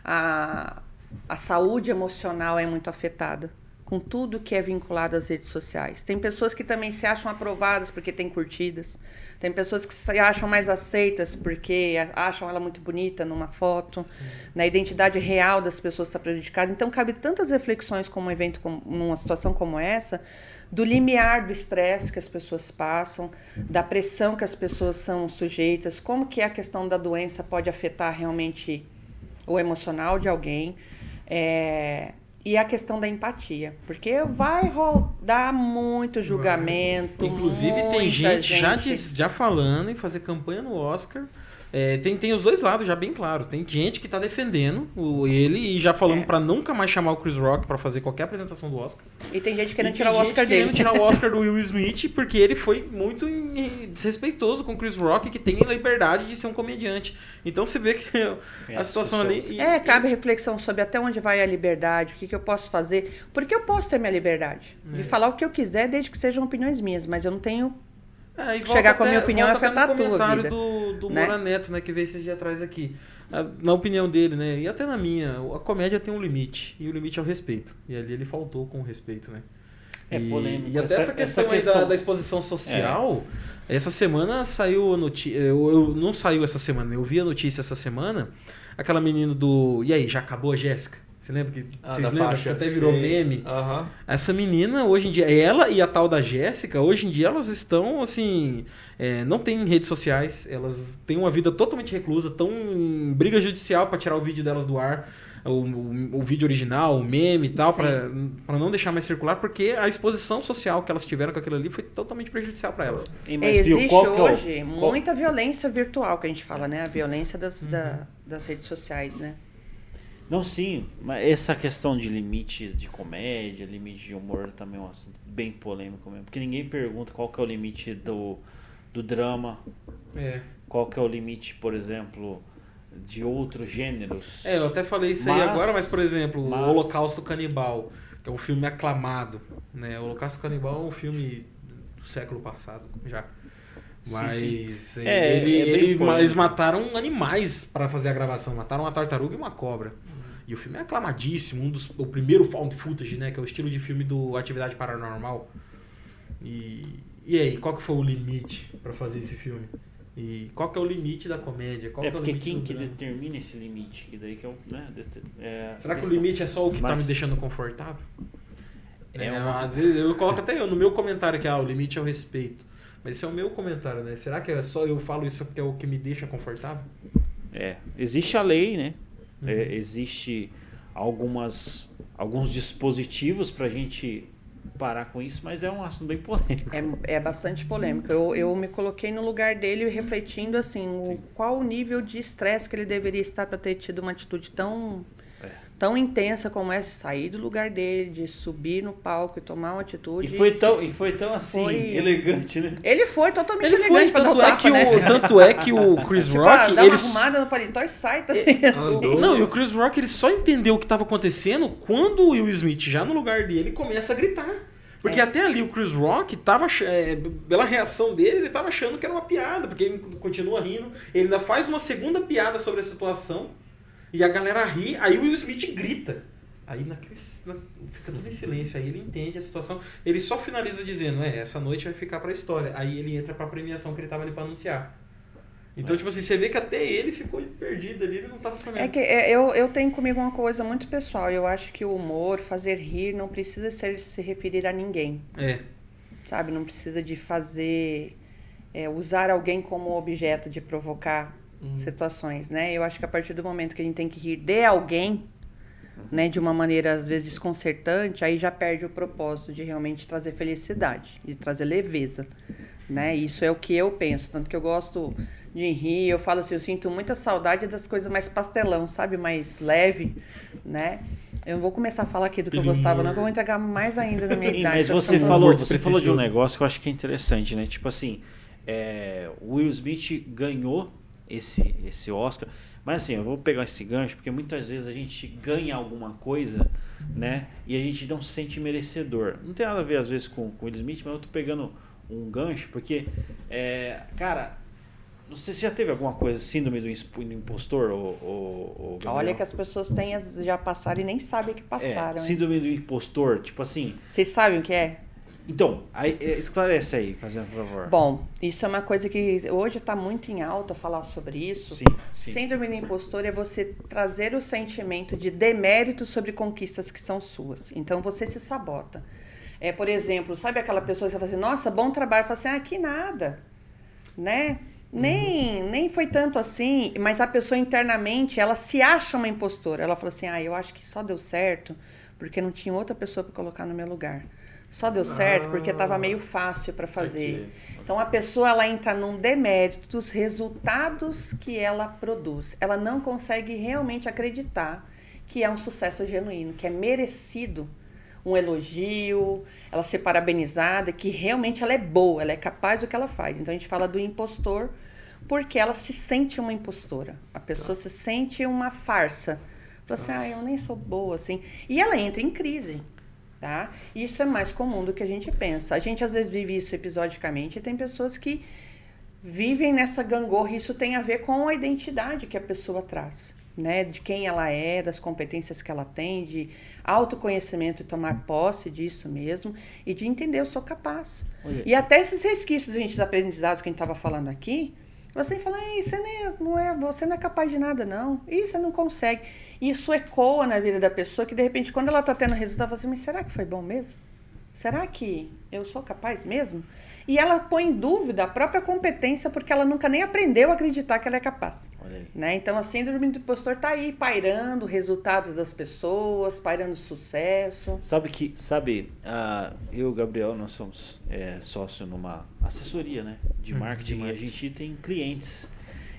A, a saúde emocional é muito afetada com tudo que é vinculado às redes sociais. Tem pessoas que também se acham aprovadas porque têm curtidas. Tem pessoas que se acham mais aceitas porque acham ela muito bonita numa foto. Na identidade real das pessoas está prejudicada. Então, cabe tantas reflexões como um evento, como, numa situação como essa, do limiar do estresse que as pessoas passam, da pressão que as pessoas são sujeitas, como que a questão da doença pode afetar realmente o emocional de alguém. É, e a questão da empatia, porque vai rodar muito julgamento. Inclusive tem muita gente, Já, já falando em fazer campanha no Oscar. É, tem, tem os dois lados já bem claro. Tem gente que tá defendendo o, ele e já falando É. pra nunca mais chamar o Chris Rock pra fazer qualquer apresentação do Oscar. E tem gente E querendo tem tirar o gente Oscar querendo dele. tirar o Oscar do Will Smith porque ele foi muito desrespeitoso com o Chris Rock, que tem a liberdade de ser um comediante. Então você vê que É, a situação ali. e- É, cabe reflexão sobre até onde vai a liberdade, o que, que eu posso fazer. Porque eu posso ter minha liberdade É. de falar o que eu quiser, desde que sejam opiniões minhas, mas eu não tenho. É, Chegar com a minha até- opinião até afetar no a tua comentário vida, do, do né? Moura Neto, né, que veio esses dias atrás aqui. Ah, Na opinião dele, né, e até na minha, a comédia tem um limite, e o limite é o respeito. E ali ele faltou com o respeito, né? É e, polêmico. E até Essa- essa, questão, essa aí questão- da, da exposição social, essa semana saiu a notícia, eu, eu- não saiu essa semana, eu vi a notícia essa semana, aquela menina do, e aí, já acabou a Jéssica? Você lembra que, Ah, vocês lembram faixa, que até virou sei. meme? Aham. Essa menina, hoje em dia, ela e a tal da Jéssica, hoje em dia elas estão, assim, é, não tem redes sociais, elas têm uma vida totalmente reclusa, estão em briga judicial para tirar o vídeo delas do ar, o, o- o vídeo original, o meme e tal, Sim. para não deixar mais circular, porque a exposição social que elas tiveram com aquilo ali foi totalmente prejudicial para elas. E, mas, viu, Existe qual que é o- hoje qual- muita violência virtual que a gente fala, né? A violência das, Uhum. da- das redes sociais, né? Não, sim, mas essa questão de limite de comédia, limite de humor também é um assunto bem polêmico mesmo. Porque ninguém pergunta qual que é o limite do, do drama, É. qual que é o limite, por exemplo, de outros gêneros. É, eu até falei isso aí Mas- agora, mas, por exemplo, mas- o Holocausto Canibal, que é um filme aclamado, né? O Holocausto Canibal é um filme do século passado, já. Sim, Mas sim. É, ele, é ele- polêmico. eles mataram animais para fazer a gravação, mataram uma tartaruga e uma cobra. E o filme é aclamadíssimo, um dos, o primeiro found footage, né? Que é o estilo de filme do Atividade Paranormal. E, e aí, qual que foi o limite para fazer esse filme? E qual que é o limite da comédia? Qual é que é porque quem que determina esse limite? Que daí que é o. Né, é, Será que o limite é só o que tá me deixando confortável? É É, uma- Às vezes eu coloco até eu no meu comentário que ah, o limite é o respeito. Mas esse é o meu comentário, né? Será que é só eu falo isso porque é o que me deixa confortável? É, existe a lei, né? Uhum. É, existe algumas alguns dispositivos pra gente parar com isso, mas é um assunto bem polêmico. É, é bastante polêmico. Eu, eu me coloquei no lugar dele refletindo assim, o, qual o nível de estresse que ele deveria estar para ter tido uma atitude tão. Tão intensa como essa, de sair do lugar dele, de subir no palco e tomar uma E atitude. foi tão, e foi tão assim, Foi- elegante, né? Ele foi totalmente Ele foi, elegante o tanto é, tapa, que né? o, tanto é que o Chris Tipo, ah, Rock, dá uma ele... arrumada no paletó e sai também. assim. Andou. Não, e o Chris Rock ele só entendeu o que estava acontecendo quando o Will Smith, já no lugar dele, começa a gritar. Porque É. até ali o Chris Rock tava, é, pela reação dele, ele tava achando que era uma piada, porque ele continua rindo. Ele ainda faz uma segunda piada sobre a situação e a galera ri, aí o Will Smith grita. Aí naquele, na- fica tudo em silêncio, aí ele entende a situação. Ele só finaliza dizendo, é, essa noite vai ficar pra história. Aí ele entra pra premiação que ele tava ali pra anunciar. Então, tipo assim, você vê que até ele ficou perdido ali, ele não tava sabendo. É que é, eu, eu tenho comigo uma coisa muito pessoal. Eu acho que o humor, fazer rir, não precisa ser, se referir a ninguém. É. Sabe? Não precisa de fazer. é, usar alguém como objeto de provocar situações, né? Eu acho que a partir do momento que a gente tem que rir de alguém, né, de uma maneira às vezes desconcertante, aí já perde o propósito de realmente trazer felicidade, de trazer leveza, né? Isso é o que eu penso, tanto que eu gosto de rir, eu falo assim, eu sinto muita saudade das coisas mais pastelão, sabe, mais leve, né? Eu não vou começar a falar aqui do que eu gostava, não, que eu vou entregar mais ainda na minha idade. Mas você falou, você falou de um negócio que eu acho que é interessante, né? Tipo assim, é, o Will Smith ganhou esse, esse Oscar. Mas assim, eu vou pegar esse gancho, porque muitas vezes a gente ganha alguma coisa, né? E a gente não se sente merecedor. Não tem nada a ver, às vezes, com com o Will Smith, mas eu tô pegando um gancho, porque, é, cara, não sei se já teve alguma coisa, síndrome do impostor, ou, ou, Olha que as pessoas têm, já passaram e nem sabem que passaram. é, hein? síndrome do impostor, tipo assim. Vocês sabem o que é? Então, aí, é, esclarece aí, fazendo por favor. Bom, isso é uma coisa que hoje está muito em alta falar sobre isso. Sim, sim. Síndrome do impostor é você trazer o sentimento de demérito sobre conquistas que são suas. Então você se sabota. É, por exemplo, sabe aquela pessoa que você fala assim, nossa, bom trabalho, fala assim, ah, que nada, né? Nem, nem foi tanto assim, mas a pessoa internamente, ela se acha uma impostora. Ela fala assim, ah, eu acho que só deu certo porque não tinha outra pessoa para colocar no meu lugar. Só deu certo porque estava meio fácil para fazer. Então a pessoa ela entra num demérito dos resultados que ela produz. Ela não consegue realmente acreditar que é um sucesso genuíno, que é merecido um elogio, ela ser parabenizada, que realmente ela é boa, ela é capaz do que ela faz. Então a gente fala do impostor porque ela se sente uma impostora. A pessoa se sente uma farsa. Fala assim, ah, eu nem sou boa, assim. E ela entra em crise tá? Isso é mais comum do que a gente pensa. A gente às vezes vive isso episodicamente e tem pessoas que vivem nessa gangorra. Isso tem a ver com a identidade que a pessoa traz, né? De quem ela é, das competências que ela tem, de autoconhecimento e tomar posse disso mesmo e de entender eu sou capaz. Olha. E até esses resquícios, gente, dos aprendizados que a gente estava falando aqui, você fala, Ei, você nem é- não é, você não é capaz de nada, não. Ih, você não consegue. Isso ecoa na vida da pessoa que, de repente, quando ela está tendo resultado, ela fala assim, mas será que foi bom mesmo? Será que eu sou capaz mesmo? E ela põe em dúvida a própria competência porque ela nunca nem aprendeu a acreditar que ela é capaz. Né? Então a síndrome do impostor está aí pairando resultados das pessoas, pairando sucesso. Sabe que, sabe, ah, eu e o Gabriel, nós somos é, sócio numa assessoria, né, de Hum, marketing, de e a marketing. gente tem clientes.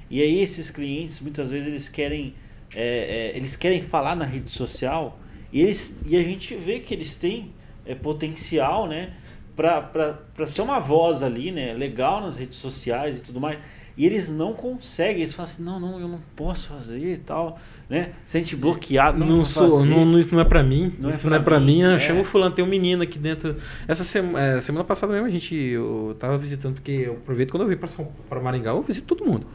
E aí esses clientes, muitas vezes, eles querem, é, é, eles querem falar na rede social e, eles, e a gente vê que eles têm é, potencial, né, para ser uma voz ali, né, legal nas redes sociais e tudo mais. E eles não conseguem, eles falam assim, não, não, eu não posso fazer e tal, né? Sente bloqueado, não, Não, sou, fazer. não, não- isso não é pra mim. Não é isso pra não é pra mim, mim. Eu é. chamo o fulano, tem um menino aqui dentro. Essa sema- é, semana passada mesmo a gente eu tava visitando, porque eu aproveito quando eu vim pra Maringá, eu visito todo mundo.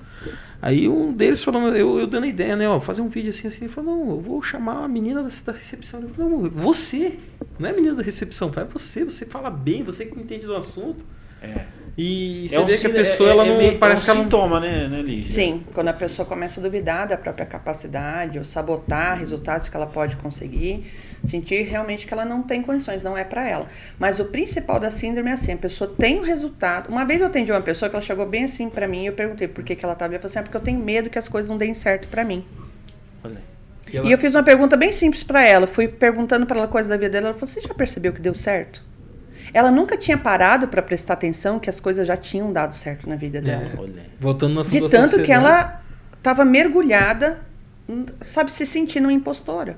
Aí um deles falando, eu, eu dando a ideia, né, ó, fazer um vídeo assim, assim, ele falou, não, eu vou chamar a menina da, da recepção. Eu falei, não, você, não é a menina da recepção, vai você, você fala bem, você que entende do assunto. É. E você É um vê que a pessoa, é- ela é não, meio- parece é que um ela não sintoma, né, né Lígia? Sim, quando a pessoa começa a duvidar da própria capacidade, ou sabotar resultados que ela pode conseguir, sentir realmente que ela não tem condições, não é para ela. Mas o principal da síndrome é assim, a pessoa tem o resultado. Uma vez eu atendi uma pessoa que ela chegou bem assim para mim, e eu perguntei por que, que ela estava, ela falou assim, ah, porque eu tenho medo que as coisas não deem certo para mim. Olha. E eu fiz uma pergunta bem simples para ela, fui perguntando para ela coisas da vida dela, ela falou: "Você já percebeu que deu certo?" Ela nunca tinha parado para prestar atenção que as coisas já tinham dado certo na vida dela. Olha. voltando no assunto De tanto que ela estava mergulhada, hum, sabe, se sentindo uma impostora.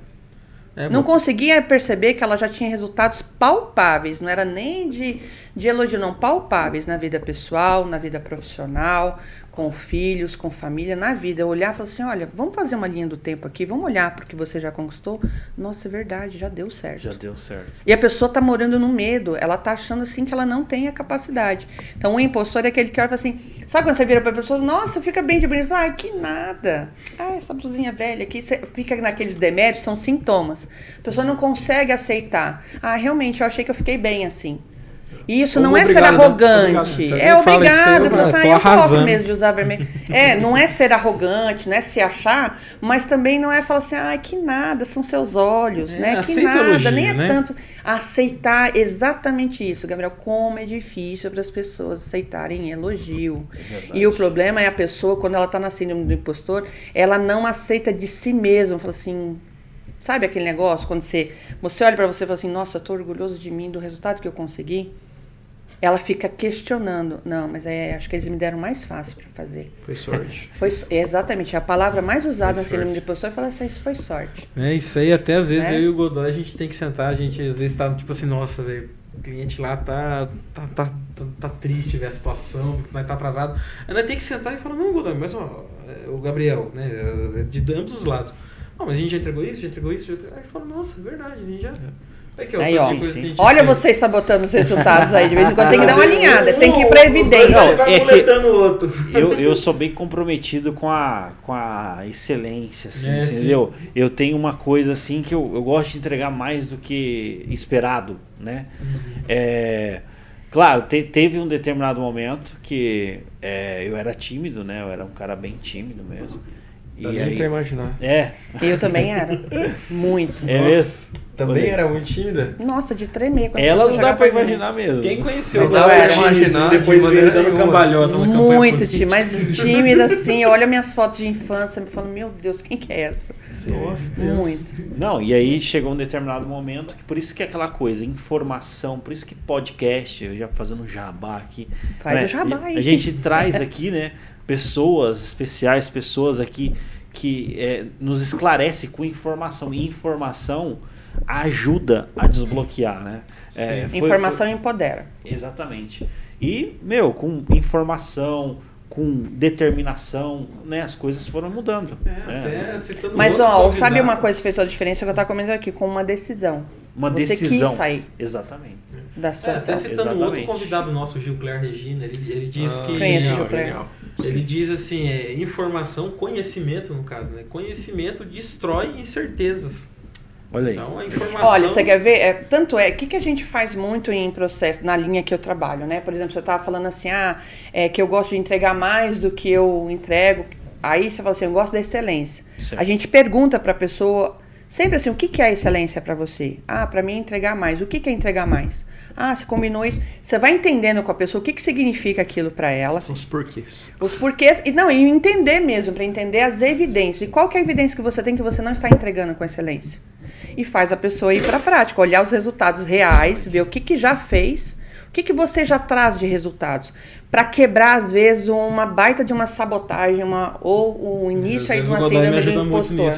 É, Não bom. conseguia perceber que ela já tinha resultados palpáveis, não era nem de, de elogio, não, palpáveis na vida pessoal, na vida profissional, com filhos, com família, na vida. Eu olhar e falar assim: olha, vamos fazer uma linha do tempo aqui, vamos olhar para o que você já conquistou. Nossa, é verdade, já deu certo. Já deu certo. E a pessoa está morando no medo, ela está achando assim que ela não tem a capacidade. Então o impostor é aquele que olha e fala assim: sabe quando você vira para a pessoa, nossa, fica bem de bonito, ah, que nada. Ah, essa blusinha velha aqui, você fica naqueles deméritos, são sintomas. A pessoa não consegue aceitar. Ah, realmente, eu achei que eu fiquei bem assim. Isso Como não é ser né? arrogante. É obrigado. Fala eu assim, tô ah, eu gosto arrasando. mesmo de usar vermelho. É, não é ser arrogante, não é se achar, mas também não é falar assim, ai, que nada, são seus olhos, É, né? Que nada, elogio, nem é né? tanto. Aceitar exatamente isso, Gabriel. Como é difícil para as pessoas aceitarem elogio. E o problema é a pessoa, quando ela tá na síndrome do impostor, ela não aceita de si mesma. Fala assim, sabe aquele negócio? Quando você, você olha pra você e fala assim, nossa, eu tô orgulhoso de mim, do resultado que eu consegui. Ela fica questionando. Não, mas é, acho que eles me deram mais fácil pra fazer. Foi sorte. Foi exatamente a palavra mais usada Foi na do sorte. impostor. Fala assim, isso foi sorte. É isso aí, até às vezes É. eu e o Godoy a gente tem que sentar, a gente às vezes tá tipo assim, nossa, velho, o cliente lá tá, tá, tá, tá, tá triste, velho, a situação, vai tá atrasado. Aí nós tem que sentar e falar, não, Godoy, mas ó, é, o Gabriel, né, é de ambos os lados. Não, mas a gente já entregou isso, já entregou isso, já entregou... Aí fala, nossa, é verdade, a gente já... Aí, que, Aí, ó. Olha vocês sabotando os resultados aí. De vez em quando tem que dar uma alinhada, tem que ir dois evidência. Não, é que-. Eu, eu sou bem comprometido com a, com a excelência, assim, É, sim. entendeu? Eu tenho uma coisa assim que eu, eu gosto de entregar mais do que esperado, né? É, claro, te- teve um determinado momento que é, eu era tímido, né? Eu era um cara bem tímido mesmo. E Dá nem aí, pra imaginar. é, Eu também era. Muito. é mesmo. Também Olha. era muito tímida. Nossa, de tremer. Ela não dá pra mim. imaginar mesmo. Quem conheceu Mas Godoy era. Imaginar depois de veio dando nenhuma. cambalhota na Muito tímida, mas tímida assim. Eu olho minhas fotos de infância me falo, meu Deus, quem que é essa? Nossa, Muito. Não, e aí chegou um determinado momento que por isso que é aquela coisa, informação, por isso que podcast, eu já fazendo jabá aqui. Faz né? o jabá aí. A gente traz aqui, né, pessoas especiais, pessoas aqui que é, nos esclarece com informação. E informação ajuda a desbloquear, né? É, foi- Informação empodera. foi- exatamente. E, meu, com informação, com determinação, né, as coisas foram mudando. É, né? até Mas, outro ó, sabe convidado. uma coisa que fez toda a diferença que eu tava comentando aqui? Com uma decisão. Uma Você decisão. quis sair Exatamente. da É, situação. até citando outro Exatamente. convidado nosso, o Gilcler Regina, ele, ele diz Ah, que. Conheço o legal, Gilcler. legal. Ele diz assim, é, informação, conhecimento no caso, né? Conhecimento destrói incertezas. Olha aí. Então a informação. Olha, você quer ver? É, tanto é, o que, que a gente faz muito em processo, na linha que eu trabalho, né? Por exemplo, você estava falando assim, ah, é, que eu gosto de entregar mais do que eu entrego. Aí você fala assim, eu gosto da excelência. Certo. A gente pergunta para a pessoa, sempre assim, o que, que é excelência para você? Ah, para mim é entregar mais. O que, que é entregar mais? Ah, você combinou isso. Você vai entendendo com a pessoa o que, que significa aquilo para ela. Os porquês. Os porquês, e não, e entender mesmo, para entender as evidências. E qual que é a evidência que você tem que você não está entregando com excelência? E faz a pessoa ir para a prática, olhar os resultados reais, ver o que, que já fez, o que, que você já traz de resultados. Para quebrar, às vezes, uma baita de uma sabotagem, uma, ou o início aí de uma síndrome do impostor.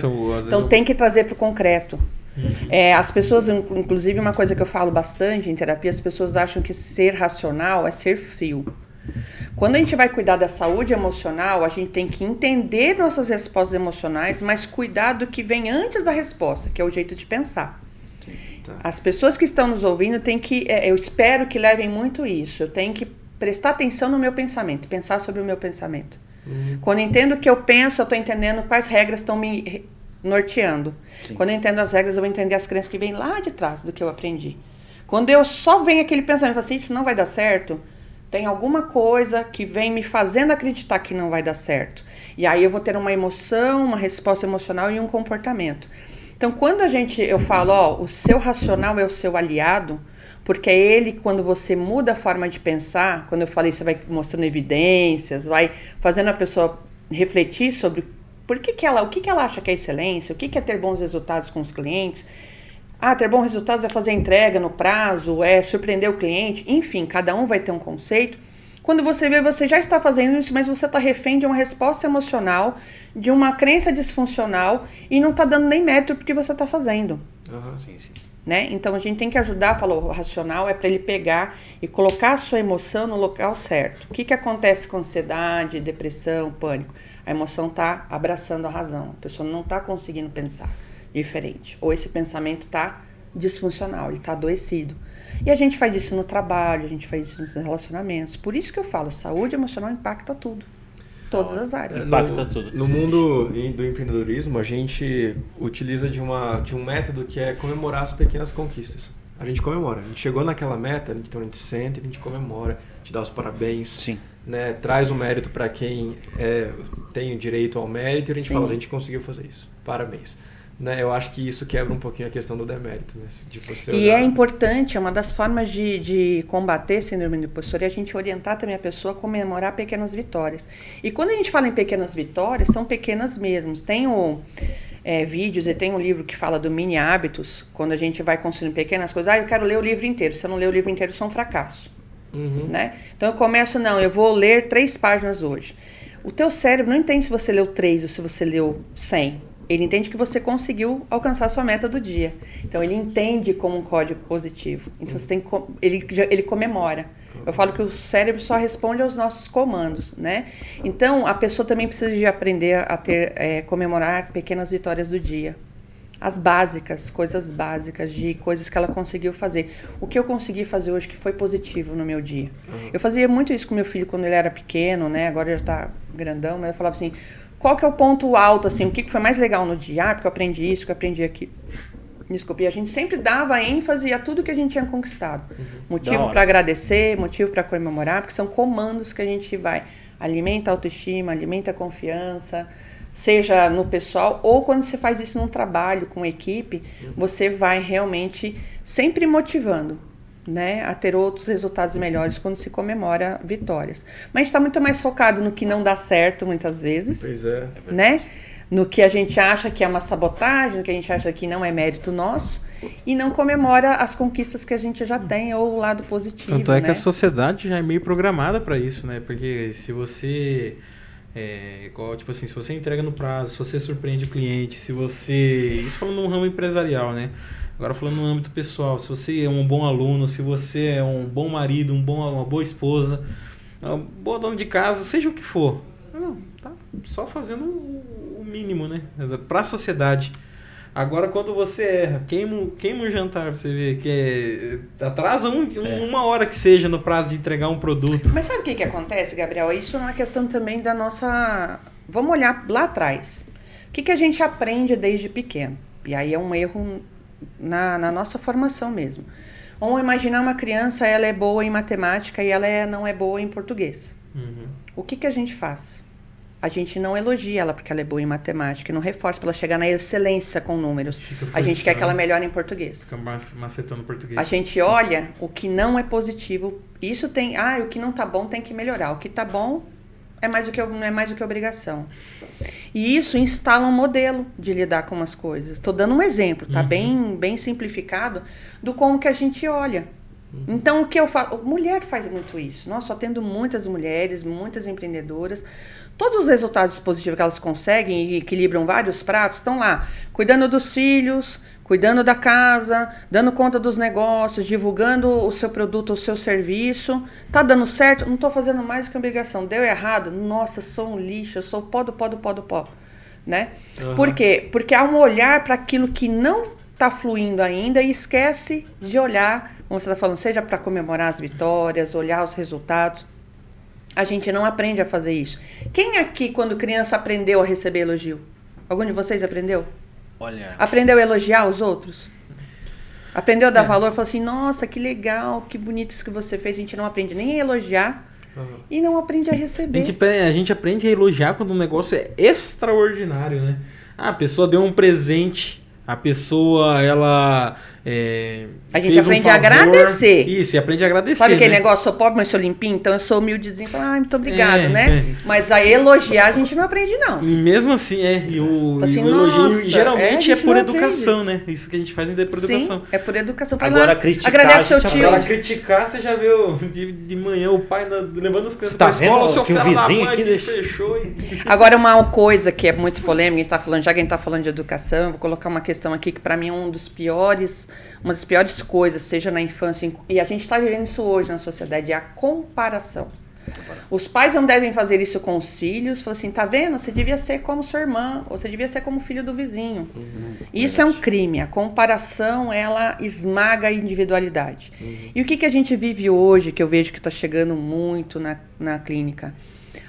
Então tem que trazer para o concreto. É, as pessoas, in- inclusive uma coisa que eu falo bastante em terapia, as pessoas acham que ser racional é ser frio. Quando a gente vai cuidar da saúde emocional, a gente tem que entender nossas respostas emocionais, mas cuidar do que vem antes da resposta, que é o jeito de pensar. Tá. As pessoas que estão nos ouvindo têm que, é, eu espero que levem muito isso. Eu tenho que prestar atenção no meu pensamento, pensar sobre o meu pensamento. Quando eu entendo o que eu penso, eu estou entendendo quais regras estão me norteando. Sim. Quando eu entendo as regras, eu vou entender as crenças que vêm lá de trás do que eu aprendi. Quando eu só venho aquele pensamento, assim, isso não vai dar certo, tem alguma coisa que vem me fazendo acreditar que não vai dar certo. E aí eu vou ter uma emoção, uma resposta emocional e um comportamento. Então, quando a gente, eu falo, ó, o seu racional é o seu aliado, porque é ele, quando você muda a forma de pensar, quando eu falei, você vai mostrando evidências, vai fazendo a pessoa refletir sobre por que, que ela, o que, que ela acha que é excelência, o que, que é ter bons resultados com os clientes. Ah, ter bons resultados é fazer entrega no prazo, é surpreender o cliente, enfim, cada um vai ter um conceito. Quando você vê, você já está fazendo isso, mas você está refém de uma resposta emocional, de uma crença disfuncional e não está dando nem mérito porque você está fazendo. Aham. Sim, sim. Né? Então a gente tem que ajudar, falou, o racional é para ele pegar e colocar a sua emoção no local certo. O que, que acontece com ansiedade, depressão, pânico? A emoção está abraçando a razão, a pessoa não está conseguindo pensar diferente. Ou esse pensamento está disfuncional, ele está adoecido. E a gente faz isso no trabalho, a gente faz isso nos relacionamentos. Por isso que eu falo, saúde emocional impacta tudo. Todas as áreas. Impacta no, tudo. No mundo do empreendedorismo, a gente utiliza de, uma, de um método que é comemorar as pequenas conquistas. a gente comemora. A gente chegou naquela meta, então a gente senta, a gente comemora, te dá os parabéns, Sim. né? Traz o mérito para quem é, tem o direito ao mérito e a gente Sim. fala, a gente conseguiu fazer isso. Parabéns. Né? Eu acho que isso quebra um pouquinho a questão do demérito, né? De você E olhar- é importante, é uma das formas de, de combater síndrome do impostor é a gente orientar também a pessoa a comemorar pequenas vitórias. E quando a gente fala em pequenas vitórias, são pequenas mesmo. Tem o, é, vídeos e tem um livro que fala do mini hábitos, quando a gente vai construindo pequenas coisas. Ah, eu quero ler o livro inteiro. Se eu não ler o livro inteiro, eu sou um fracasso. Uhum. né? Então eu começo, não, eu vou ler três páginas hoje. O teu cérebro não entende se você leu três ou se você leu cem. Ele entende que você conseguiu alcançar a sua meta do dia. Então ele entende como um código positivo. Então você tem que, ele, ele comemora. Eu falo que o cérebro só responde aos nossos comandos, né? Então a pessoa também precisa de aprender a ter, é, comemorar pequenas vitórias do dia as básicas, coisas básicas de coisas que ela conseguiu fazer. O que eu consegui fazer hoje que foi positivo no meu dia. Eu fazia muito isso com meu filho quando ele era pequeno, né? Agora já tá grandão, mas eu falava assim: qual que é o ponto alto, assim? O que foi mais legal no dia? Ah, porque eu aprendi isso, que eu aprendi aquilo. Desculpe, a gente sempre dava ênfase a tudo que a gente tinha conquistado. Da Motivo para agradecer, motivo para comemorar, porque são comandos que a gente vai. Alimenta a autoestima, alimenta a confiança, seja no pessoal ou quando você faz isso num trabalho com equipe, você vai realmente sempre motivando. Né, a ter outros resultados melhores quando se comemora vitórias. Mas a gente está muito mais focado no que não dá certo muitas vezes Pois é. né? No que a gente acha que é uma sabotagem, no que a gente acha que não é mérito nosso, e não comemora as conquistas que a gente já tem ou o lado positivo. Tanto é que né? a sociedade já é meio programada para isso, né? Porque se você é, igual, tipo assim, se você entrega no prazo, se você surpreende o cliente, se você, isso falando no ramo empresarial, né? Agora falando no âmbito pessoal, se você é um bom aluno, se você é um bom marido, um bom, uma boa esposa, uma boa dona de casa, seja o que for, não, tá só fazendo o mínimo, né? Para a sociedade. Agora, quando você erra, queima, um- queima um jantar, pra você ver, que é, atrasa um- um- É. uma hora que seja no prazo de entregar um produto. Mas sabe o que, que acontece, Gabriel? Isso é uma questão também da nossa. Vamos olhar lá atrás. O que, que a gente aprende desde pequeno? E aí é um erro na, na nossa formação mesmo. Vamos imaginar uma criança, ela é boa em matemática e ela é- não é boa em português. Uhum. O que, que a gente faz? A gente não elogia ela porque ela é boa em matemática, não reforça para ela chegar na excelência com números. A gente quer que ela melhore em português. Fica macetando português. A gente olha o que não é positivo. Isso tem, ah, o que não tá bom tem que melhorar. O que tá bom é mais do que é mais do que obrigação. E isso instala um modelo de lidar com as coisas. Estou dando um exemplo, tá Uhum. bem bem simplificado do como que a gente olha. Então o que eu falo, mulher faz muito isso. Nós só tendo muitas mulheres, muitas empreendedoras, todos os resultados positivos que elas conseguem e equilibram vários pratos estão lá, cuidando dos filhos, cuidando da casa, dando conta dos negócios, divulgando o seu produto, o seu serviço. Tá dando certo? Não estou fazendo mais do que obrigação. Deu errado? Nossa, sou um lixo, eu sou pó do pó do pó do pó, né? Aham. Por quê? Porque há um olhar para aquilo que não está fluindo ainda e esquece de olhar, como você está falando, seja para comemorar as vitórias, olhar os resultados. A gente não aprende a fazer isso. Quem aqui, quando criança, aprendeu a receber elogio? Algum de vocês aprendeu? Olha, Aprendeu a elogiar os outros? Aprendeu a dar valor? Falou assim, nossa, que legal, que bonito isso que você fez. A gente não aprende nem a elogiar Aham. e não aprende a A receber. gente, apre- a gente aprende a elogiar quando um negócio é extraordinário, né? Ah, a pessoa deu um presente, a pessoa, ela. É, A gente fez um aprende a agradecer. Isso, e aprende a agradecer. Sabe aquele né? negócio, sou pobre, mas sou limpinho, então eu sou humildezinho. Fala, Ai, muito obrigado, É, né? é. Mas a elogiar a gente não aprende, não. E mesmo assim, é. E o, Assim, e o elogio nossa, é, geralmente é, por educação, né? Isso que a gente faz é por educação. Sim, é por educação. Vai Agora, lá, criticar, agradece seu tio. Agora criticar, você já viu de, de manhã o pai na- levando as crianças Tá pra escola, o seu vizinho mãe aqui fechou e... Agora, uma coisa que é muito polêmica, a gente tá falando, já que a gente está falando de educação, eu vou colocar uma questão aqui que para mim é um dos piores, uma das piores coisas, seja na infância, e a gente está vivendo isso hoje na sociedade, é a comparação. Os pais não devem fazer isso com os filhos, falar assim, tá vendo? Você devia ser como sua irmã, ou você devia ser como filho do vizinho. Isso é um crime. A comparação, ela esmaga a individualidade. E o que, que a gente vive hoje, que eu vejo que está chegando muito na, na clínica?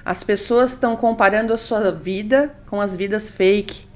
As pessoas estão comparando a sua vida com as vidas fake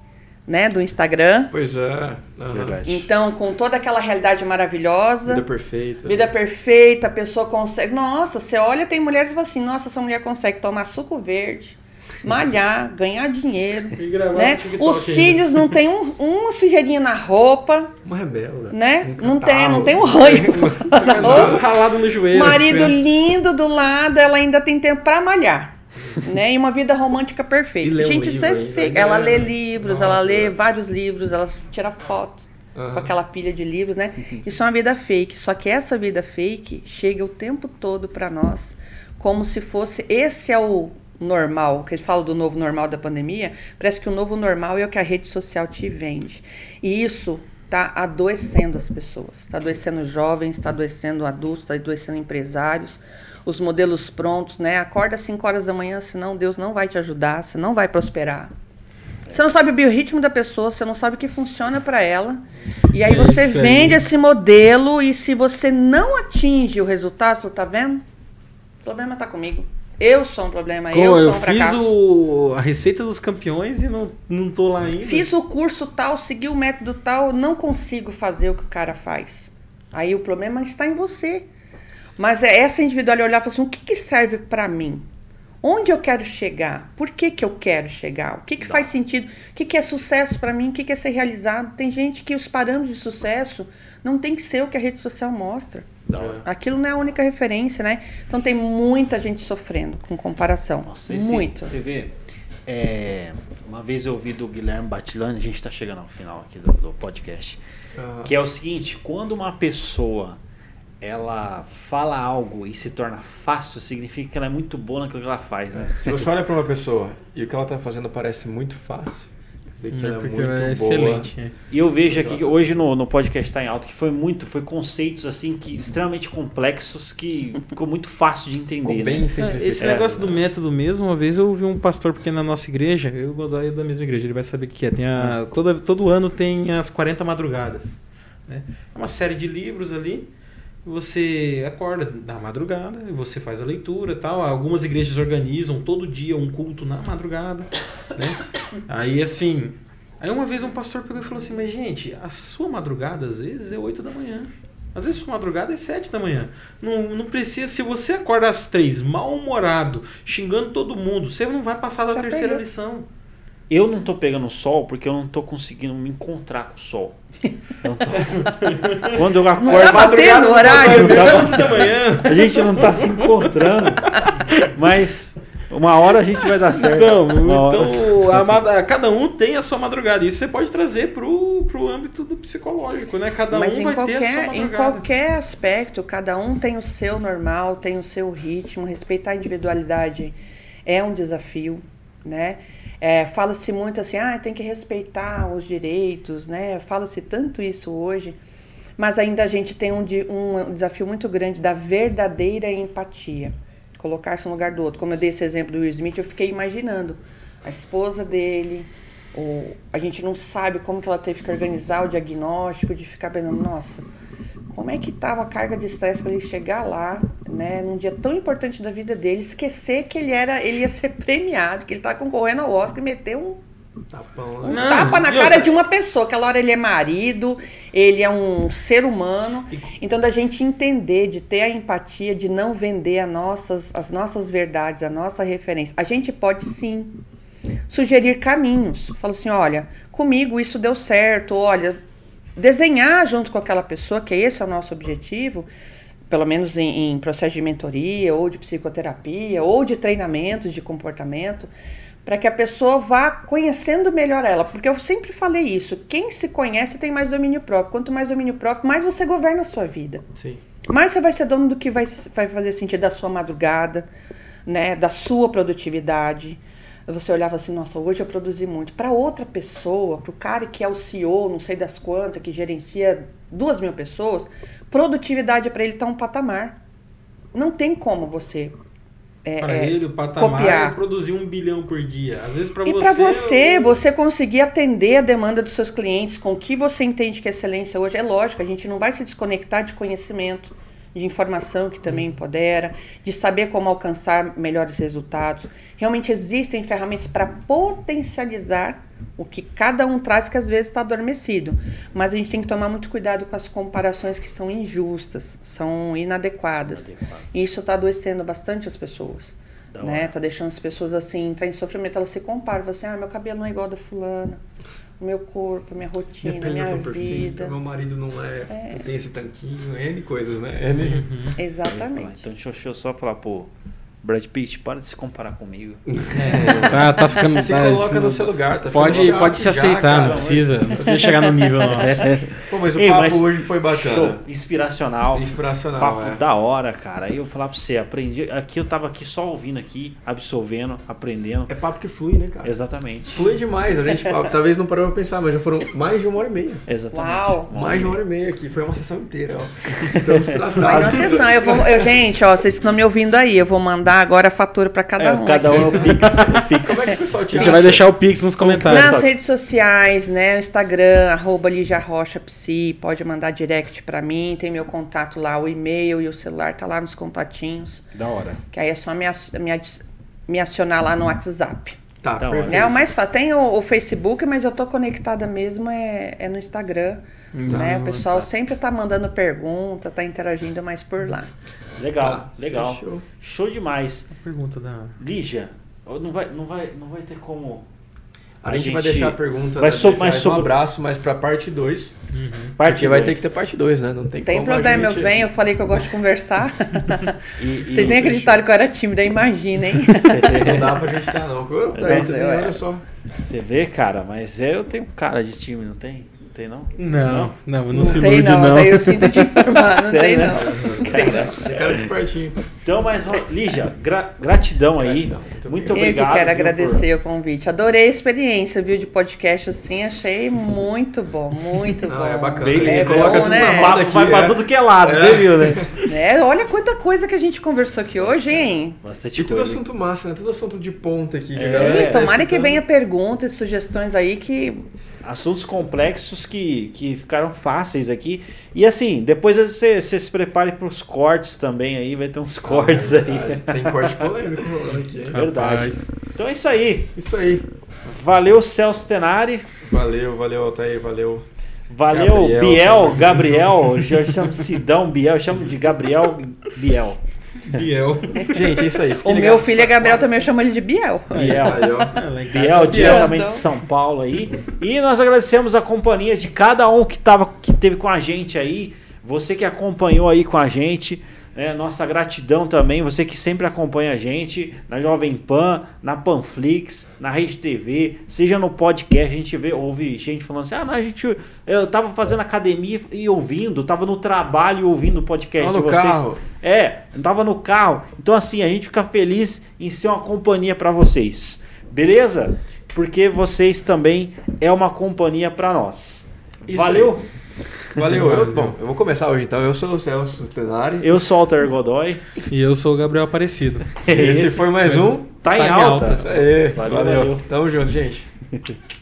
né, do Instagram. Pois é. aham. Verdade. Então, com toda aquela realidade maravilhosa, Vida perfeita. vida perfeita, a pessoa consegue. Nossa, você olha, tem mulheres que falam assim: nossa, essa mulher consegue tomar suco verde, malhar, ganhar dinheiro. E gravar Né? Os filhos não tem um, uma sujeirinha na roupa, Uma rebelde. né? Um não tem, não tem um ranho roupa. Ralado no joelho. Marido lindo do lado, ela ainda tem tempo pra malhar. Né? E uma vida romântica perfeita. E lê um Gente, isso é fake. né? Ela lê livros, ela Nossa. lê vários livros, ela tira foto Aham. com aquela pilha de livros, né? Isso é uma vida fake. Só que essa vida fake chega o tempo todo pra nós como se fosse esse é o normal, que eles falam do novo normal da pandemia, parece que o novo normal é o que a rede social te vende. E isso tá adoecendo as pessoas, está adoecendo jovens, está adoecendo adultos, está adoecendo empresários, os modelos prontos, né? Acorda às 5 horas da manhã, senão Deus não vai te ajudar, você não vai prosperar. Você não sabe o biorritmo da pessoa, você não sabe o que funciona para ela. E aí É você aí. vende esse modelo e se você não atinge o resultado, você tá vendo? O problema tá comigo. Eu sou um problema, Pô, eu sou eu um fiz fracasso. o, a receita dos campeões e não, não tô lá ainda. Fiz o curso tal, segui o método tal, não consigo fazer o que o cara faz. Aí o problema está em você. Mas é essa individualidade olhar e falar assim, o que, que serve para mim? Onde eu quero chegar? Por que, que eu quero chegar? O que, que faz sentido? O que, que é sucesso para mim? O que, que é ser realizado? Tem gente que os parâmetros de sucesso não tem que ser o que a rede social mostra. Hora. Aquilo não é a única referência, né? Então tem muita gente sofrendo com comparação. Nossa, esse- Muito. Você vê, é, uma vez eu ouvi do Guilherme Batilani, a gente tá chegando ao final aqui do, do podcast, que é o seguinte, quando uma pessoa ela fala algo e se torna fácil, significa que ela é muito boa naquilo que ela faz, né? Se você olha pra uma pessoa e o que ela tá fazendo parece muito fácil, quer dizer que É, ela é muito ela é boa. excelente. é. E eu vejo aqui hoje no, no podcast tá em alto que foi muito, foi conceitos assim que extremamente complexos que ficou muito fácil de entender, né? bem É, simplificado. Esse É. negócio do método mesmo, uma vez eu ouvi um pastor, porque na nossa igreja, eu e o Godoy é da mesma igreja, ele vai saber o que é. Tem a, toda, todo ano tem as 40 madrugadas. né? É uma série de livros ali. Você acorda na madrugada, e você faz a leitura e tal. Algumas igrejas organizam todo dia um culto na madrugada. Né? Aí assim. Aí uma vez um pastor pegou e falou assim, mas gente, a sua madrugada às vezes é 8 da manhã. Às vezes sua madrugada é 7 da manhã. Não, não precisa, se você acorda às 3, mal-humorado, xingando todo mundo, você não vai passar da Já terceira pegou. lição. Eu não tô pegando sol porque eu não tô conseguindo me encontrar com o sol. Eu não tô- Quando eu Não acordo, tá batendo o horário. Tá 11 da manhã. a gente não tá se encontrando. Mas uma hora a gente vai dar certo. Então, Uma hora. então a mad- cada um tem a sua madrugada. Isso você pode trazer pro, pro âmbito do psicológico, né? Cada Mas um em vai ter a sua qualquer, em madrugada. qualquer aspecto, cada um tem o seu normal, tem o seu ritmo, respeitar a individualidade é um desafio, né? É, Fala-se muito assim, ah, tem que respeitar os direitos, né? Fala-se tanto isso hoje, mas ainda a gente tem um, um desafio muito grande da verdadeira empatia. Colocar-se no lugar do outro. Como eu dei esse exemplo do Will Smith, eu fiquei imaginando a esposa dele, a gente não sabe como que ela teve que organizar o diagnóstico, de ficar pensando, nossa, como é que estava a carga de estresse para ele chegar lá, né, num dia tão importante da vida dele, esquecer que ele era, ele ia ser premiado, que ele estava concorrendo ao Oscar e meter um, Tapão, um né? Não, tapa na cara outra- de uma pessoa. Aquela hora ele é marido, ele é um ser humano. Então, da gente entender, de ter a empatia, de não vender as nossas, as nossas verdades, a nossa referência. A gente pode sim sugerir caminhos. Fala assim: olha, comigo isso deu certo, olha, desenhar junto com aquela pessoa, que esse é o nosso objetivo, pelo menos em, em processo de mentoria, ou de psicoterapia, ou de treinamentos de comportamento, para que a pessoa vá conhecendo melhor ela. Porque eu sempre falei isso: quem se conhece tem mais domínio próprio. Quanto mais domínio próprio, mais você governa a sua vida. Sim. Mais você vai ser dono do que vai, vai fazer sentido da sua madrugada, né, da sua produtividade. Você olhava assim, nossa, hoje eu produzi muito. Para outra pessoa, para o cara que é o CEO, não sei das quantas, que gerencia duas mil pessoas, produtividade para ele está um patamar. Não tem como você. é, Para é, ele, o patamar copiar. é produzir um bilhão por dia. Às vezes para e você. para você, o- você conseguir atender a demanda dos seus clientes com o que você entende que é excelência hoje, é lógico, a gente não vai se desconectar de conhecimento, de informação que também empodera, de saber como alcançar melhores resultados. Realmente existem ferramentas para potencializar O que cada um traz que às vezes está adormecido. Mas a gente tem que tomar muito cuidado com as comparações que são injustas, são inadequadas. E isso está adoecendo bastante as pessoas. Né? Tá deixando as pessoas assim, entrar em sofrimento. Elas se comparam, falam assim, ah, meu cabelo não é igual da fulana. Meu corpo, minha Minha rotina, minha, é perfeita, vida. meu marido não é, não tem esse tanquinho, N coisas, né? N... Uhum. Exatamente. Então deixa eu só falar, pô, Brad Pitt, para de se comparar comigo. Tá, tá ficando. Se tá, coloca no seu lugar, tá Pode, ficando pode se já, aceitar, cara, não precisa, não precisa chegar no nível nosso. Pô, mas o Ei, papo mas- hoje foi bacana. Show, inspiracional. Inspiracional, Papo é. da hora, cara. Aí eu vou falar pra você, aprendi. Aqui eu tava aqui só ouvindo aqui, absorvendo, aprendendo. É papo que flui, né, cara? Exatamente. Flui demais. A gente talvez não parou pra pensar, mas já foram mais de uma hora e meia. Exatamente. Uau. Mais de uma hora e meia aqui. Foi uma sessão inteira, ó. Estamos tratados. Vai na sessão. Eu vou, eu, gente, ó, vocês que estão me ouvindo aí, eu vou mandar agora a fatura para cada É, um. cada aqui. um é o Pix. o Pix. Como é que o pessoal te A gente vai deixar o Pix nos comentários. Nas redes sociais, né? O Instagram, arroba Lígia Rocha Psi, pode mandar direct pra mim, tem meu contato lá, o e-mail e o celular tá lá nos contatinhos. Da hora. Que aí é só me, me, me acionar lá no WhatsApp. Tá, Da perfeito. Né? O mais fácil. Tem o, o Facebook, mas eu tô conectada mesmo é, é no Instagram. né? O pessoal sempre tá mandando pergunta, tá interagindo mais por lá. Legal, Tá, legal. fechou. Show demais. Pergunta da. Lígia, não vai, não vai, não vai ter como. A, gente, vai deixar a pergunta vai so- Ferraz, sobre- um abraço, mas pra parte 2. Parte Porque vai dois. ter que ter parte 2, né? Não tem, Tem como a problema, eu gente- venho, eu falei que eu gosto de conversar. E- e- Vocês nem acreditaram que eu era tímida, imagina, hein? Não dá pra gente estar, não. Eu, tá aí Nossa, também, eu olha só. Você vê, cara, mas é, eu tenho cara de time, não tem? Não tem, não? Não, não, não, Não se tem ilude, não, não. daí eu sinto te informar, não Sério, tem não. Não tem não. Cara de espertinho. Então, mas, ó, Lígia, gra- gratidão aí. Gratidão, muito Muito, Eu obrigado. que quero viu, agradecer o convite. Adorei a experiência, viu, de podcast assim, achei muito bom, muito Não, bom. é bacana. Gente É coloca bom, tudo né? na Por... aqui. vai pra é. tudo que é lado, É. você viu, né? É, olha quanta coisa que a gente conversou aqui hoje, hein? Bastante E tudo coisa. assunto massa, né? Tudo assunto de ponta aqui. a É, galera Ih, tá tomara que venha perguntas, sugestões aí que Assuntos complexos que, que ficaram fáceis aqui. E assim, depois você, você se prepare para os cortes também aí, vai ter uns cortes Ah, aí. Tem corte polêmico rolando aqui, hein? Verdade. Rapaz. Então é isso aí. Isso aí. Valeu, Celso Tenari. Valeu, valeu, Altair, valeu. Valeu, Gabriel Biel. Gabriel. Já chamo Sidão Biel, eu chamo de Gabriel Biel. Biel. Gente, é isso aí. o meu filho é Gabriel, também eu chamo ele de Biel. Biel. Ó. Biel, diretamente de Grandão. São Paulo aí. E nós agradecemos a companhia de cada um que, tava, que teve com a gente aí. Você que acompanhou aí com a gente. Né? nossa gratidão também. Você que sempre acompanha a gente na Jovem Pan, na Panflix, na Rede TV, seja no podcast. A gente vê, ouve gente falando assim: ah, não, a gente, eu tava fazendo academia e ouvindo, tava no trabalho e ouvindo o podcast Tava de no vocês. carro. É, tava no carro. Então, assim, a gente fica feliz em ser uma companhia para vocês. Beleza? Porque vocês também é uma companhia para nós. Isso Valeu? Valeu. Eu, bom, eu vou começar hoje então. Eu sou o Celso Tenari. Eu sou o Alter Godoy. E eu sou o Gabriel Aparecido. Esse foi mais Mas um. Tá, em Tá em alta. alta. Isso aí. Valeu, valeu. valeu. Tamo junto, gente.